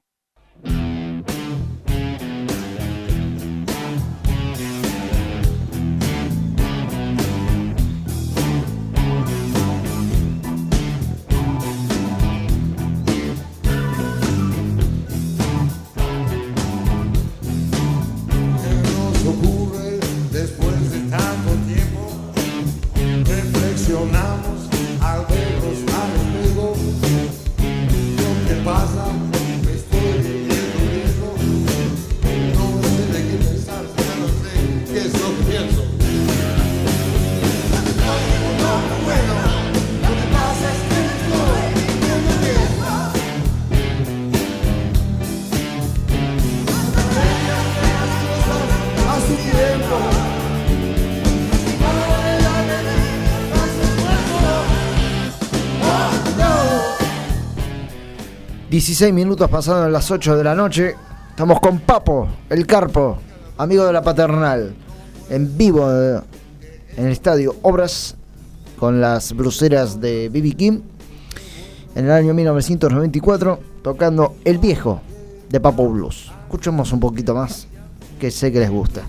16 minutos pasaron las 8 de la noche. Estamos con Papo, el Carpo, amigo de la paternal, en vivo eh, en el estadio Obras con las bruceras de B.B. King en el año 1994, tocando El Viejo de Papo Blues. Escuchemos un poquito más, que sé que les gusta.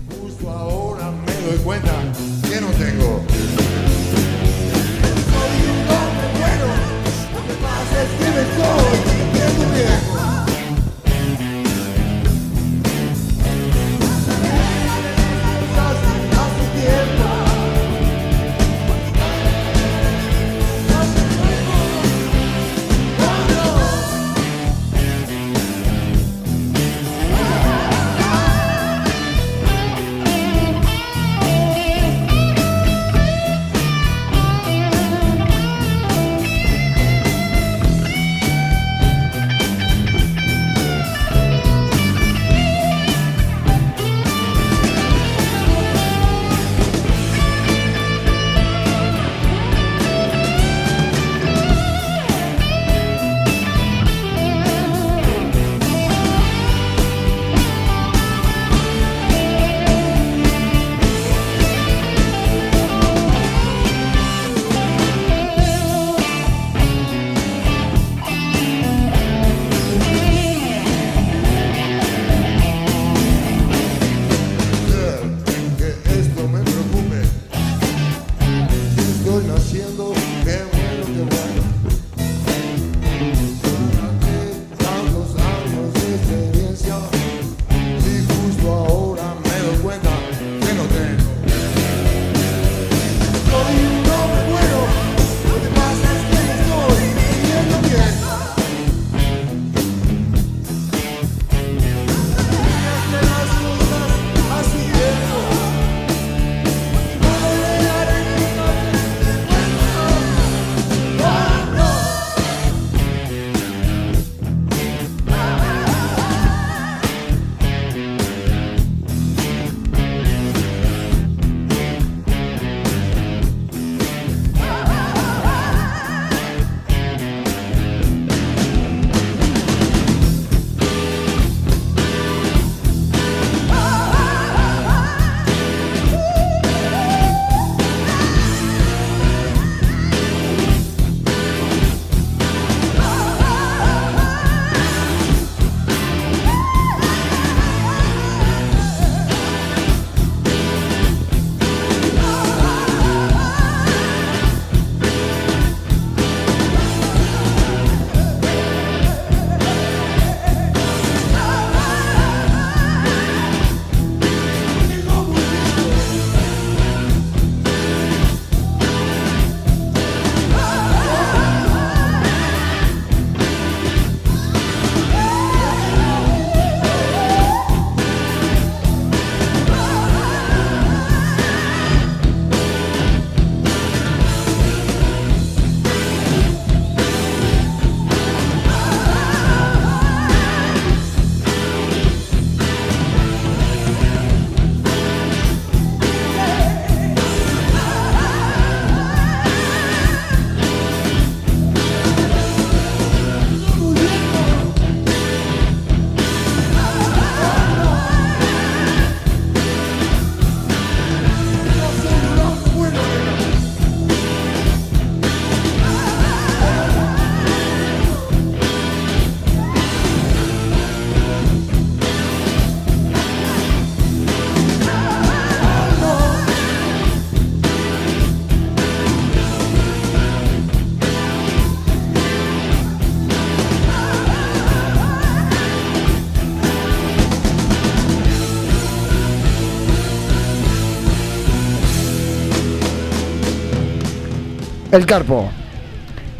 El Carpo.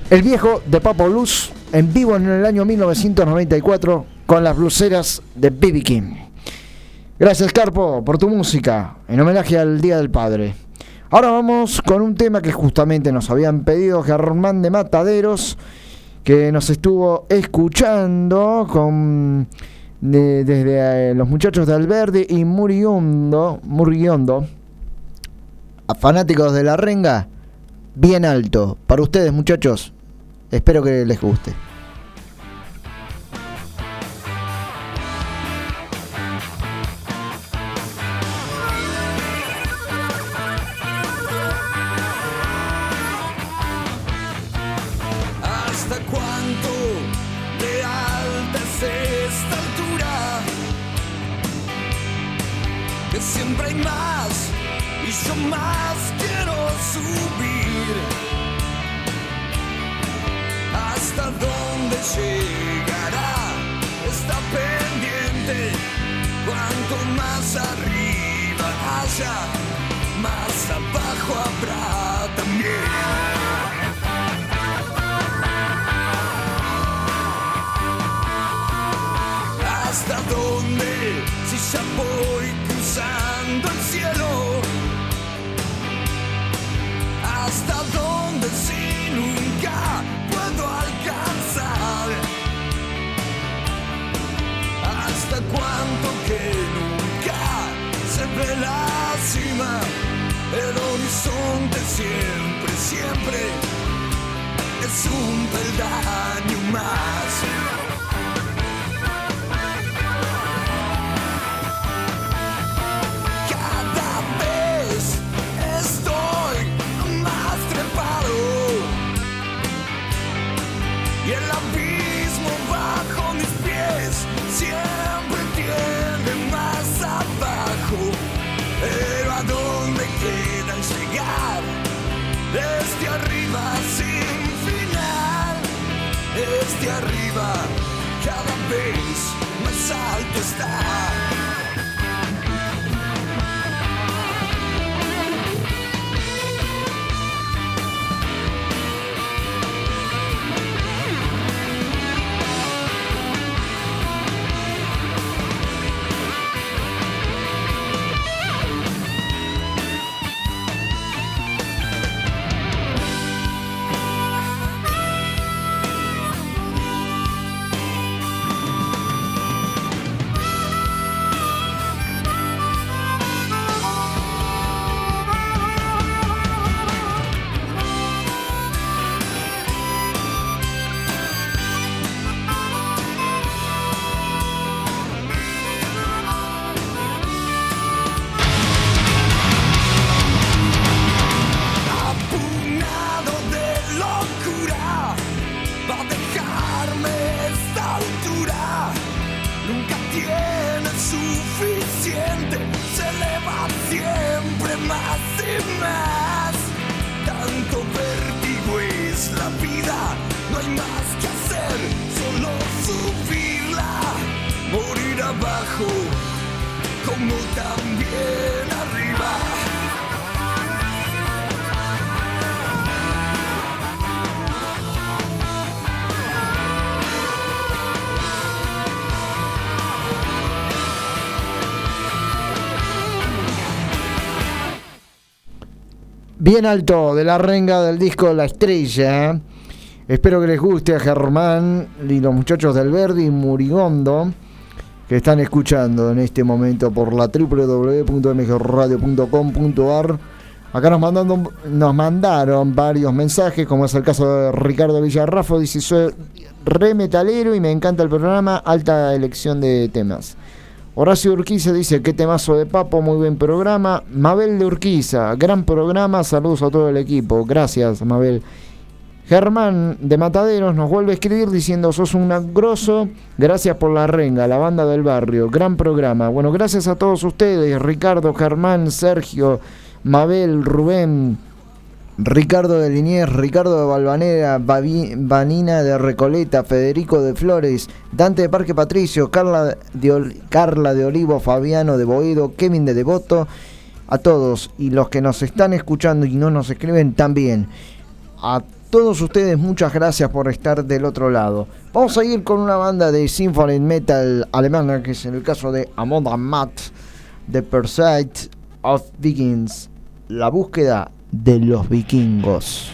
El viejo de Papo Luz en vivo en el año 1994 con las bluseras de B.B. King. Gracias Carpo por tu música en homenaje al Día del Padre. Ahora vamos con un tema que justamente nos habían pedido Germán de Mataderos, que nos estuvo escuchando con de- desde eh, los muchachos de Alverde y Muriondo, Muriondo, a fanáticos de la renga, bien alto. Para ustedes muchachos, espero que les guste. Llegará esta pendiente? Cuanto más arriba haya, más abajo habrá también. ¿Hasta dónde? Si ya voy cruzando el cielo. ¿Hasta dónde si nunca puedo alcanzar? ¿Hasta cuánto que nunca se ve la? El horizonte siempre, siempre es un peldaño más. Este arriba sin final, este arriba cada vez más alto está. Tanto vértigo es la vida, no hay más que hacer, solo subirla, morir abajo, como también Bien alto de la renga del disco La Estrella. Espero que les guste a Germán y los muchachos del Verdi y Murigondo que están escuchando en este momento por la www.mgradio.com.ar. Acá nos, mandando, nos mandaron varios mensajes, como es el caso de Ricardo Villarrafo, dice soy re metalero y me encanta el programa, alta elección de temas. Horacio Urquiza dice, qué temazo de papo, muy buen programa. Mabel de Urquiza, gran programa, saludos a todo el equipo. Gracias, Mabel. Germán de Mataderos nos vuelve a escribir diciendo, sos un grosso, gracias por la renga, la banda del barrio, gran programa. Bueno, gracias a todos ustedes, Ricardo, Germán, Sergio, Mabel, Rubén, Ricardo de Liniers, Ricardo de Balvanera, Bavi- Vanina de Recoleta, Federico de Flores, Dante de Parque Patricio, Carla de, Carla de Olivo, Fabiano de Boedo, Kevin de Devoto, a todos y los que nos están escuchando y no nos escriben también. A todos ustedes muchas gracias por estar del otro lado. Vamos a ir con una banda de symphony metal alemana que es en el caso de Amon Amat, The Pursuit of Vikings, la búsqueda de los vikingos.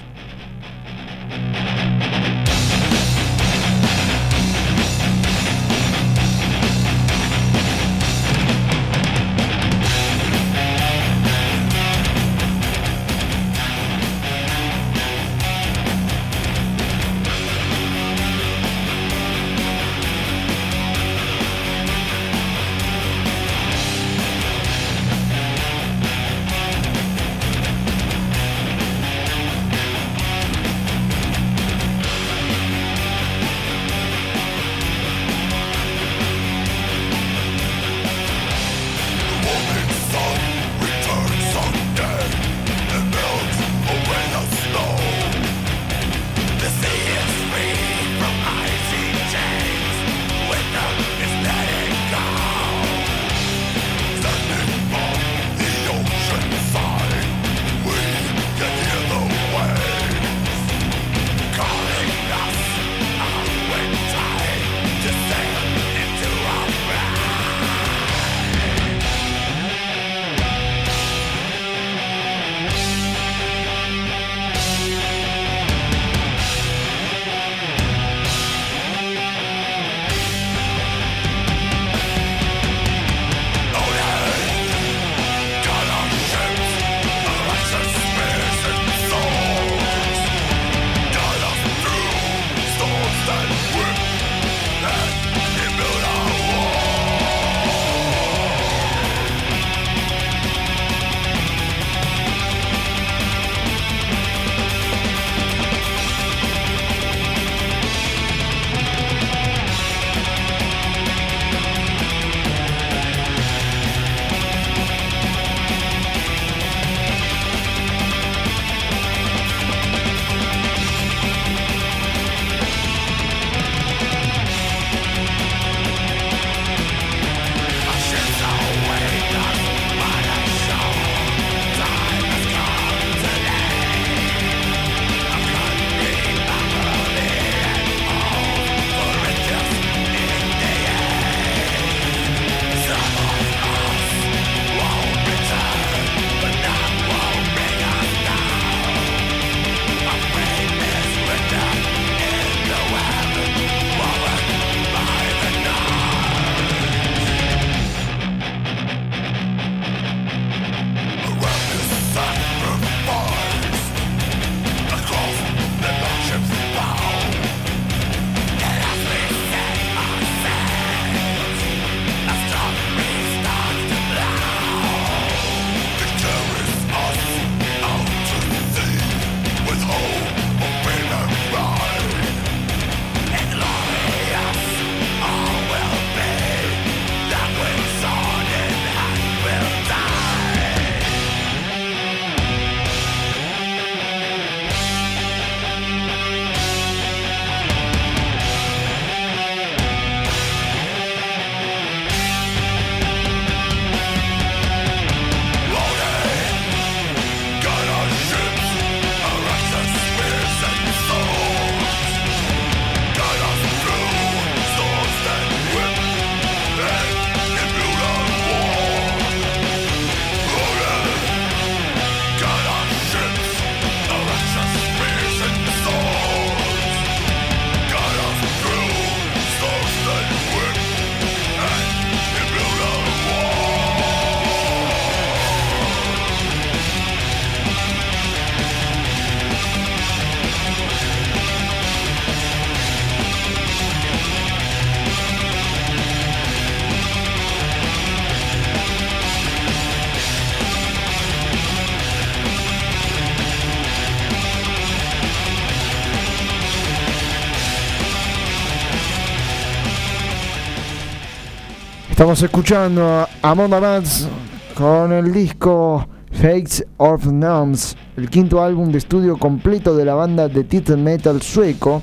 Estamos escuchando a Amarth con el disco Fakes of Numbs, el quinto álbum de estudio completo de la banda de Titan Metal sueco,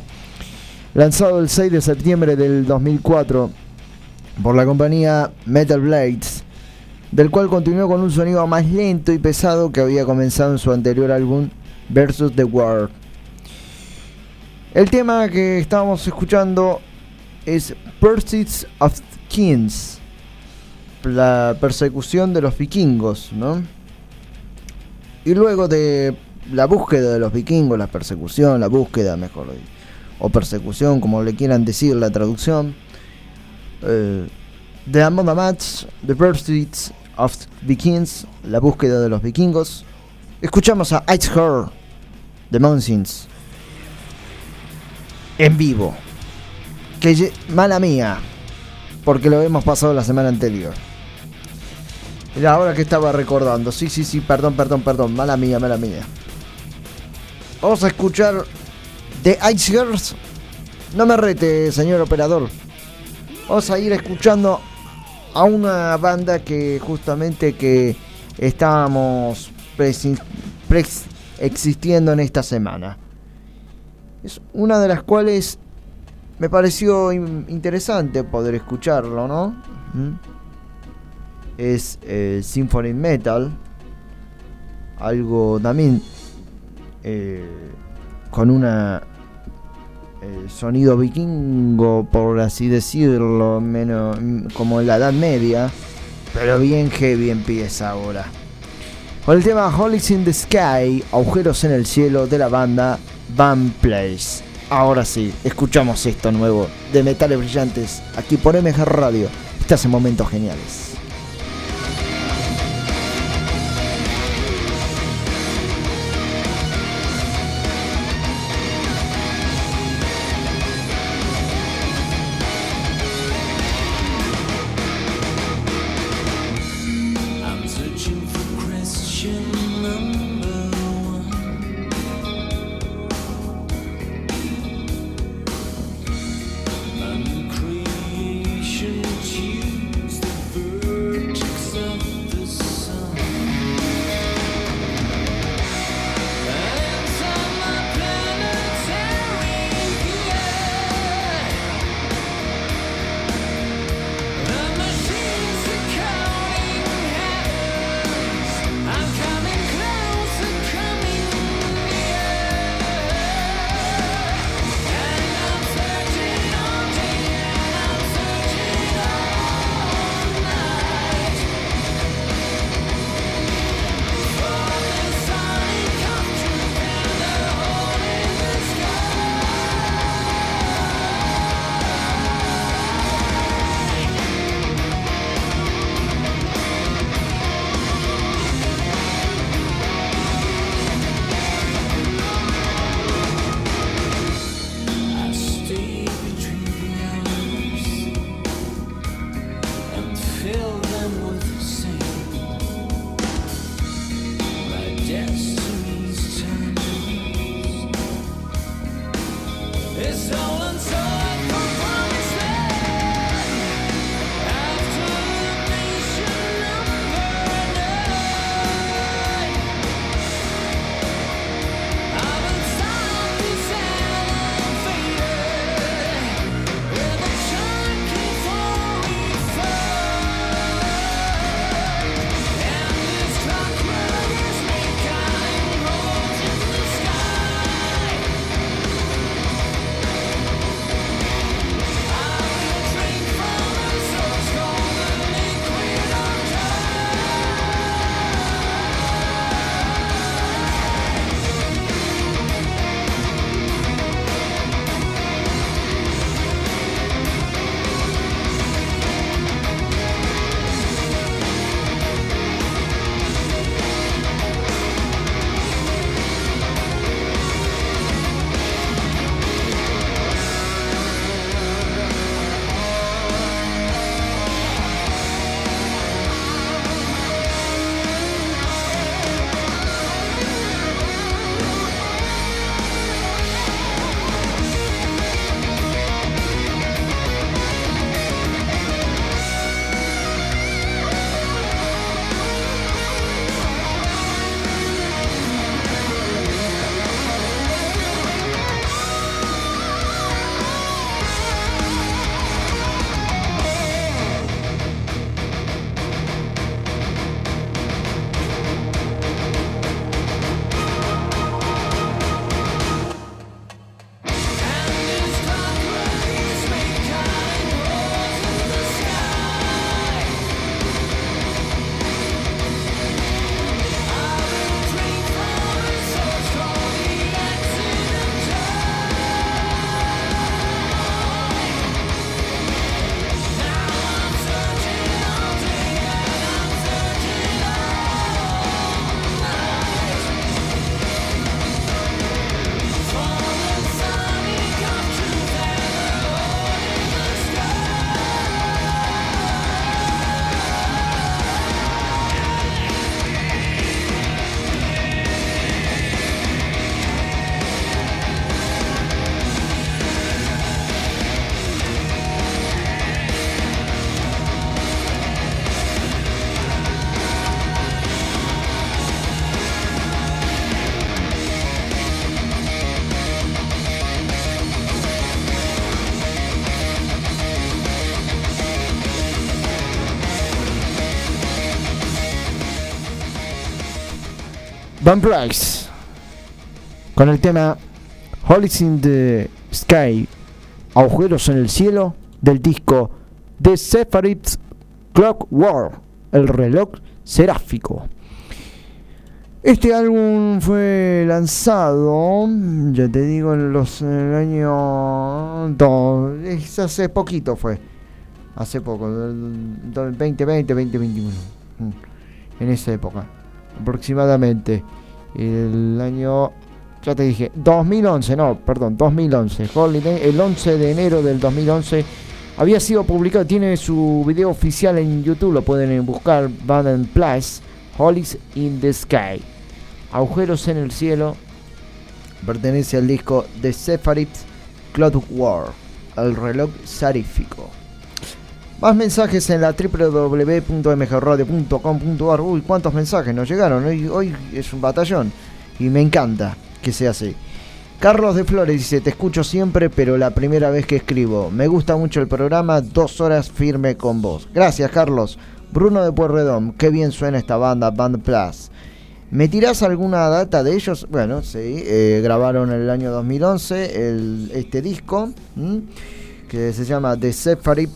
lanzado el 6 de septiembre del 2004 por la compañía Metal Blades, del cual continuó con un sonido más lento y pesado que había comenzado en su anterior álbum Versus the World. El tema que estábamos escuchando es Pursuits of Kings, la persecución de los vikingos, ¿no? Y luego de la búsqueda de los vikingos, la persecución, la búsqueda, mejor o persecución, como le quieran decir la traducción, eh, The Amon Amarth, The Pursuits of Vikings, la búsqueda de los vikingos. Escuchamos a Ice The Mountains, en vivo. Que mala mía, porque lo hemos pasado la semana anterior. Era ahora que estaba recordando. Sí, sí, sí, perdón, perdón, perdón. Mala mía, mala mía. Vamos a escuchar The Ice Girls. No me rete, señor operador. Vamos a ir escuchando a una banda que justamente que estábamos existiendo en esta semana. Es una de las cuales me pareció in- interesante poder escucharlo, ¿no? ¿Mm? Es eh, Symphony Metal. Algo también eh, con una eh, sonido vikingo, por así decirlo, menos como en la Edad Media, pero bien heavy empieza ahora. Con el tema Holics in the Sky, agujeros en el cielo de la banda Van Place. Ahora sí, escuchamos esto nuevo de Metales Brillantes aquí por MG Radio. Estás en momentos geniales. Van Price con el tema Holies in the Sky, agujeros en el cielo del disco The Sephardic Clock War, el reloj seráfico. Este álbum fue lanzado, ya te digo, en los en el año do- es hace poquito fue, hace poco, del- del 2020, 2021, mm, en esa época, aproximadamente, el año, ya te dije, 2011, no, perdón, 2011, Holiday, el 11 de enero del 2011 había sido publicado, tiene su video oficial en YouTube, lo pueden buscar, Van Plus, Holies in the Sky. Agujeros en el cielo pertenece al disco The Sephardic Cloud War, el reloj sarífico. Más mensajes en la www.mgradio.com.ar. Uy, cuántos mensajes nos llegaron. Hoy, es un batallón y me encanta que sea así. Carlos de Flores dice, te escucho siempre, pero la primera vez que escribo. Me gusta mucho el programa, dos horas firme con vos. Gracias, Carlos. Bruno de Puerredón, qué bien suena esta banda, Band Plus. ¿Me tirás alguna data de ellos? Bueno, sí, eh, grabaron en el año 2011 el- este disco, que se llama The Sephardic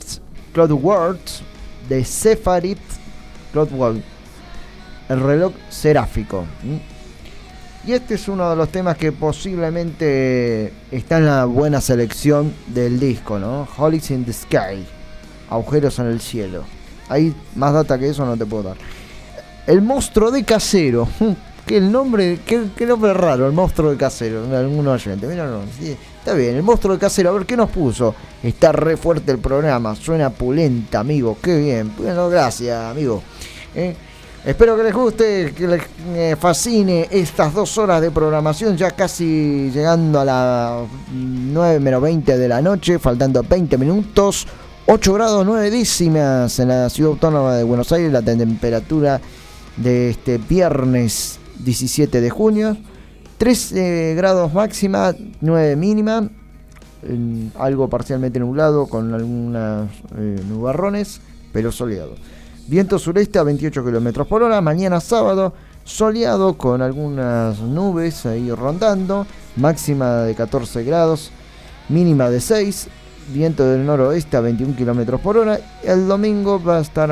Cloud Words, The Sephardic Cloud World, el reloj seráfico. Y este es uno de los temas que posiblemente está en la buena selección del disco, ¿no? Holies in the Sky, agujeros en el cielo. Hay más data que eso no te puedo dar. El monstruo de casero. Que el nombre, qué, qué nombre raro, el monstruo de casero. de Algún oyente. Mira, no, sí, está bien, el monstruo de casero. A ver qué nos puso. Está re fuerte el programa. Suena pulenta, amigo. Qué bien. Bueno, gracias, amigo. Eh, Espero que les guste, que les eh, fascine estas dos horas de programación, ya casi llegando a las 9 menos 20 de la noche, faltando 20 minutos, 8 grados 9 décimas en la ciudad autónoma de Buenos Aires, la temperatura de este viernes 17 de junio, 13 grados máxima, 9 mínima, algo parcialmente nublado con algunos eh, nubarrones, pero soleado. Viento sureste a 28 kilómetros por hora. Mañana sábado, soleado con algunas nubes ahí rondando. Máxima de 14 grados, mínima de 6. Viento del noroeste a 21 kilómetros por hora. El domingo va a estar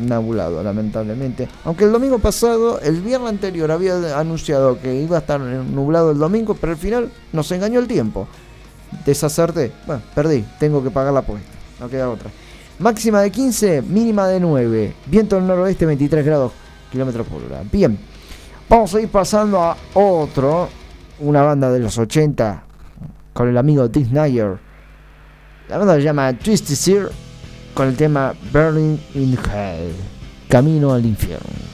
nublado, lamentablemente. Aunque el domingo pasado, el viernes anterior, había anunciado que iba a estar nublado el domingo, pero al final nos engañó el tiempo. Desacerté. Bueno, perdí. Tengo que pagar la apuesta. No queda otra. Máxima de 15, mínima de 9. Viento del noroeste 23 grados kilómetros por hora. Bien, vamos a ir pasando a otro, una banda de los 80 con el amigo Dick. La banda se llama Twisted Sear con el tema Burning in Hell, Camino al infierno.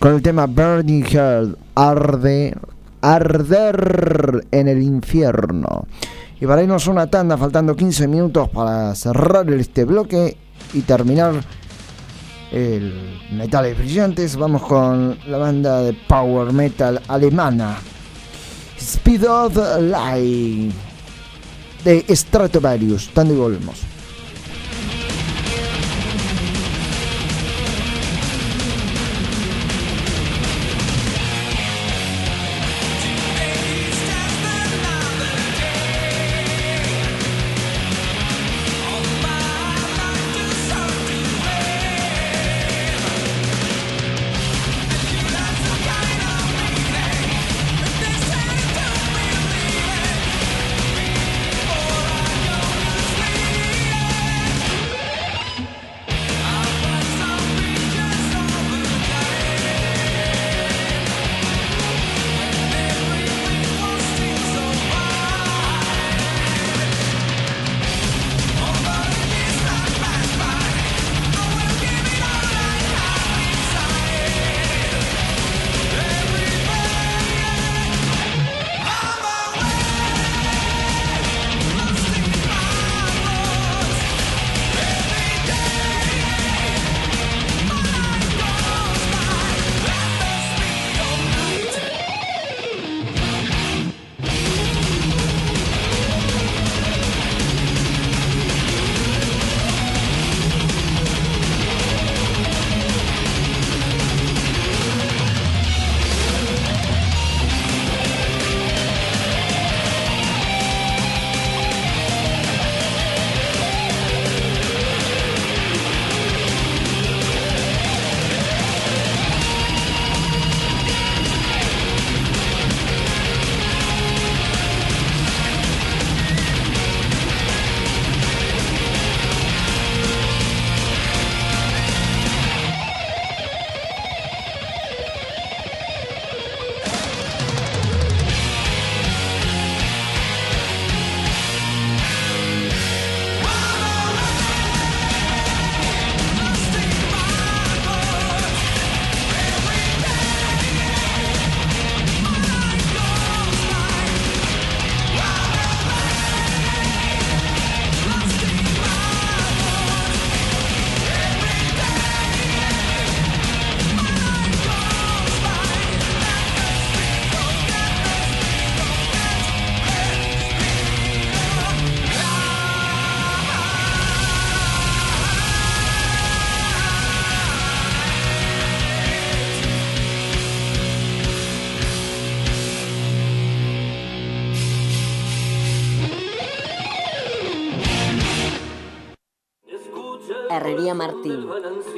Con el tema Burning Hell, arde, arder en el infierno. Y para irnos a una tanda, faltando 15 minutos para cerrar este bloque y terminar el Metales Brillantes, vamos con la banda de Power Metal alemana Speed of Light de Stratovarius. Tanda y volvemos.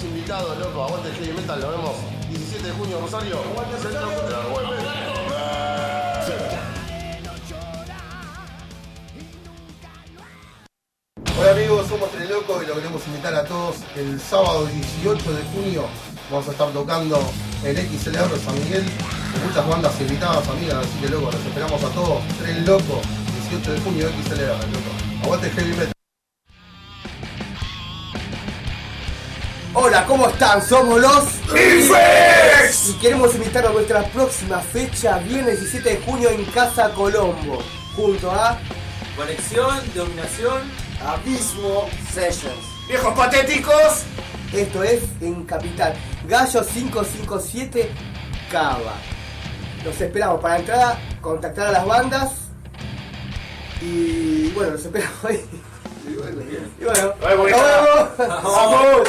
Todos invitados, loco. Aguante el heavy metal. Nos vemos 17 de junio, Rosario. Aguante el Centro Cultural Güemes. Hola amigos, somos Tren Loco y los queremos invitar a todos. El sábado 18 de junio vamos a estar tocando en XLR San Miguel con muchas bandas invitadas, amigas, así que loco, los esperamos a todos. Tren Loco, 18 de junio XLR, loco. Aguante el heavy metal. Hola, ¿cómo están? Somos los Infex. Y queremos invitar a nuestra próxima fecha, viernes 17 de junio en Casa Colombo, junto a Conexión, dominación. Abismo Sessions. ¡Viejos patéticos! Esto es en Capital. Gallo 557 Cava. Los esperamos para entrada, contactar a las bandas. Y bueno, los esperamos ahí. Y bueno, y bueno. Vamos.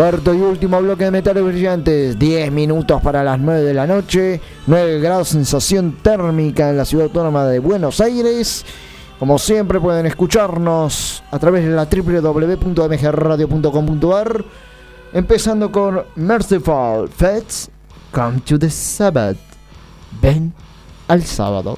Cuarto y último bloque de metales brillantes, 10 minutos para las 9 de la noche, 9 grados sensación térmica en la ciudad autónoma de Buenos Aires. Como siempre pueden escucharnos a través de la www.mgradio.com.ar, empezando con Merciful Fates, Come to the Sabbath. Ven al sábado.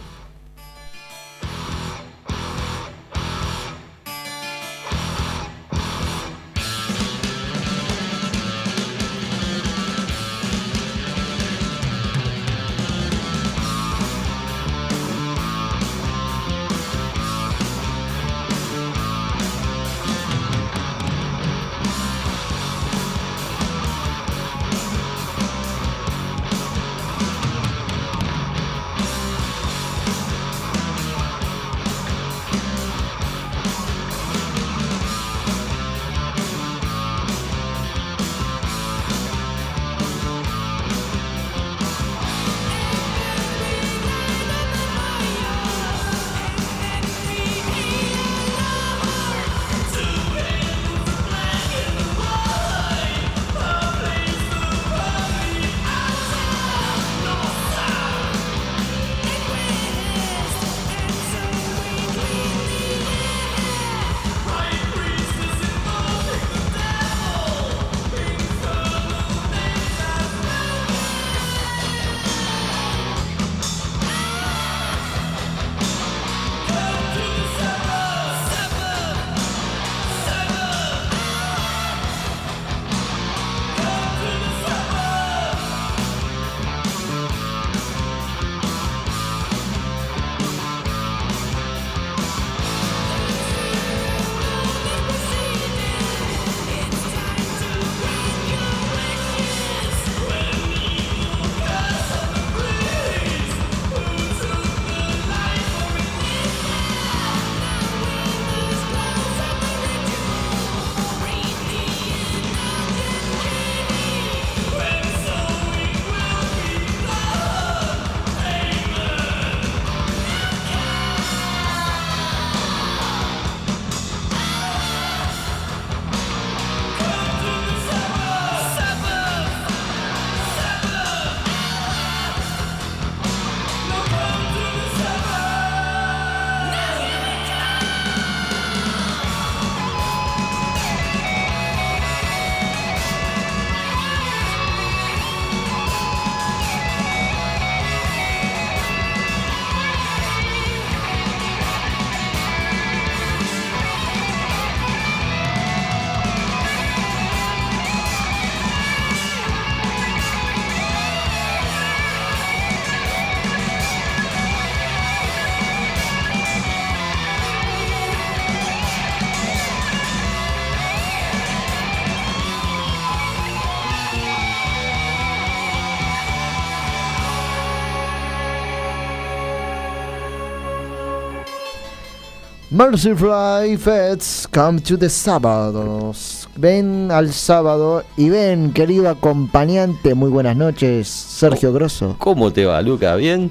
Merciful Feds come to the sábados. Ven al sábado y ven, querido acompañante. Muy buenas noches, Sergio Grosso. ¿Cómo te va, Luca? ¿Bien?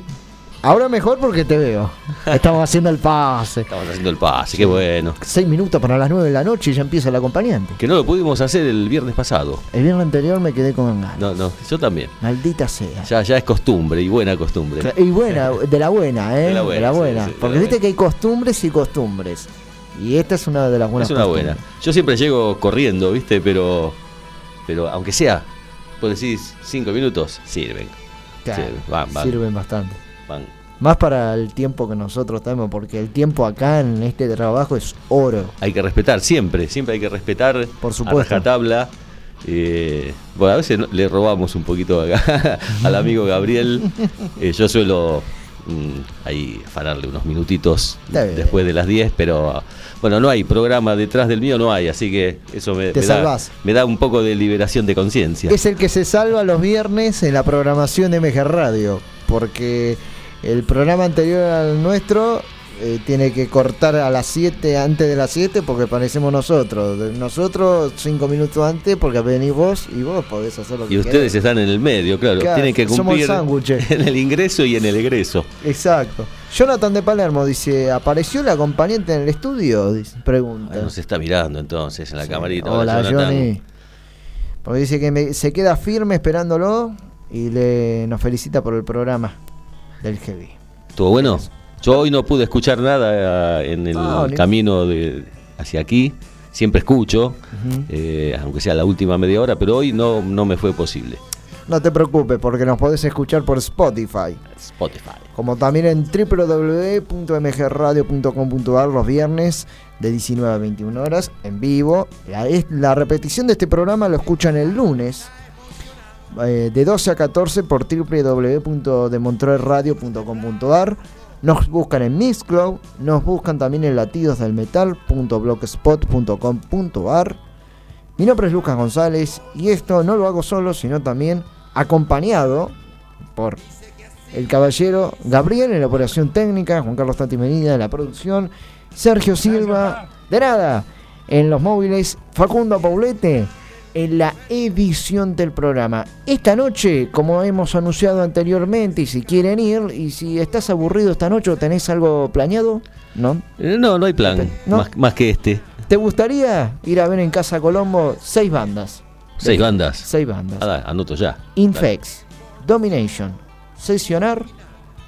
Ahora mejor porque te veo. Estamos haciendo el pase. Estamos haciendo el pase, qué bueno. Seis minutos para las nueve de la noche y ya empieza el acompañante. Que no lo pudimos hacer el viernes pasado. El viernes anterior me quedé con ganas. No, no, yo también. Maldita sea. Ya, ya es costumbre y buena costumbre. Y buena, de la buena, ¿eh? De la buena, sí, sí, de Porque la viste que hay costumbres y costumbres. Y esta es una de las buenas es una costumbres. buena. Yo siempre llego corriendo, ¿viste? Pero, pero aunque sea, vos decís cinco minutos, sirven. Claro, Sirven, van, van, Sirven bastante. Más para el tiempo que nosotros tenemos, porque el tiempo acá en este trabajo es oro. Hay que respetar, siempre, siempre hay que respetar. Por supuesto. A tabla. bueno, a veces le robamos un poquito acá al amigo Gabriel. Eh, yo suelo mm, ahí afanarle unos minutitos después de las 10, pero bueno, no hay programa detrás del mío, no hay, así que eso me, Te me da, me da un poco de liberación de conciencia. Es el que se salva los viernes en la programación de MG Radio, porque el programa anterior al nuestro eh, tiene que cortar a las 7, antes de las 7, porque parecemos nosotros. Nosotros 5 minutos antes, porque venís vos y vos podés hacer lo que Y ustedes querés. están en el medio, claro, Claro, tienen que cumplir en el ingreso y en el egreso. Exacto. Jonathan de Palermo dice, ¿apareció el acompañante en el estudio? Dice, pregunta. Ahí nos está mirando entonces en la camarita. Hola. Johnny. Porque dice que me- se queda firme esperándolo y le nos felicita por el programa del Heavy. ¿Estuvo bueno? Yo hoy no pude escuchar nada eh, en el ni- camino de, hacia aquí. Siempre escucho, eh, aunque sea la última media hora, pero hoy no, no me fue posible. No te preocupes porque nos podés escuchar por Spotify. Spotify. Como también en www.mgradio.com.ar los viernes de 19 a 21 horas en vivo. La, es- la repetición de este programa lo escuchan el lunes eh, de 12 a 14 por www.demontreuilradio.com.ar. Nos buscan en Mixcloud, nos buscan también en latidosdelmetal.blogspot.com.ar. Mi nombre es Lucas González y esto no lo hago solo, sino también acompañado por el caballero Gabriel en la operación técnica, Juan Carlos Tati Menida en la producción, Sergio Silva, de nada, en los móviles, Facundo Paulete en la edición del programa. Esta noche, como hemos anunciado anteriormente, y si quieren ir, y si estás aburrido esta noche o tenés algo planeado, ¿no? Eh, no, no hay plan, ¿No? Más, más que este. ¿Te gustaría ir a ver en Casa Colombo seis bandas? Seis bandas. Seis bandas. Ah, da, anoto ya. Infex, Domination, Sesionar,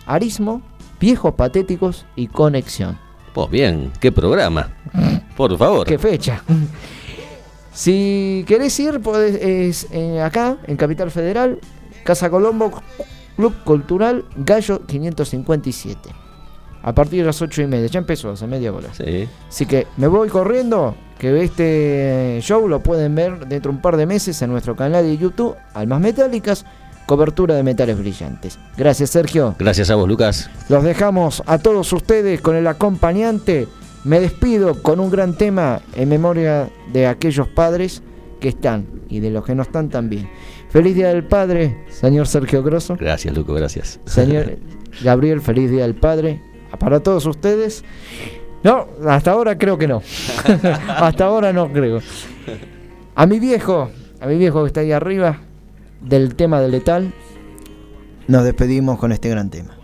Arismo, Viejos Patéticos y Conexión. Pues bien, qué programa. Por favor. ¿Qué fecha? Si querés ir, podés, es, eh, acá, en Capital Federal, Casa Colombo, Club Cultural Gallo 557. A partir de las 8 y media, ya empezó hace media hora. Sí. Así que me voy corriendo, que este show lo pueden ver dentro de un par de meses en nuestro canal de YouTube, Almas Metálicas, cobertura de metales brillantes. Gracias Sergio. Gracias a vos, Lucas. Los dejamos a todos ustedes con el acompañante. Me despido con un gran tema en memoria de aquellos padres que están y de los que no están también. Feliz Día del Padre, señor Sergio Grosso. Gracias, Luco, gracias. Señor Gabriel, feliz Día del Padre. Para todos ustedes. No, hasta ahora creo que no. hasta ahora no creo. A mi viejo, a mi viejo que está ahí arriba, del tema del letal, nos despedimos con este gran tema.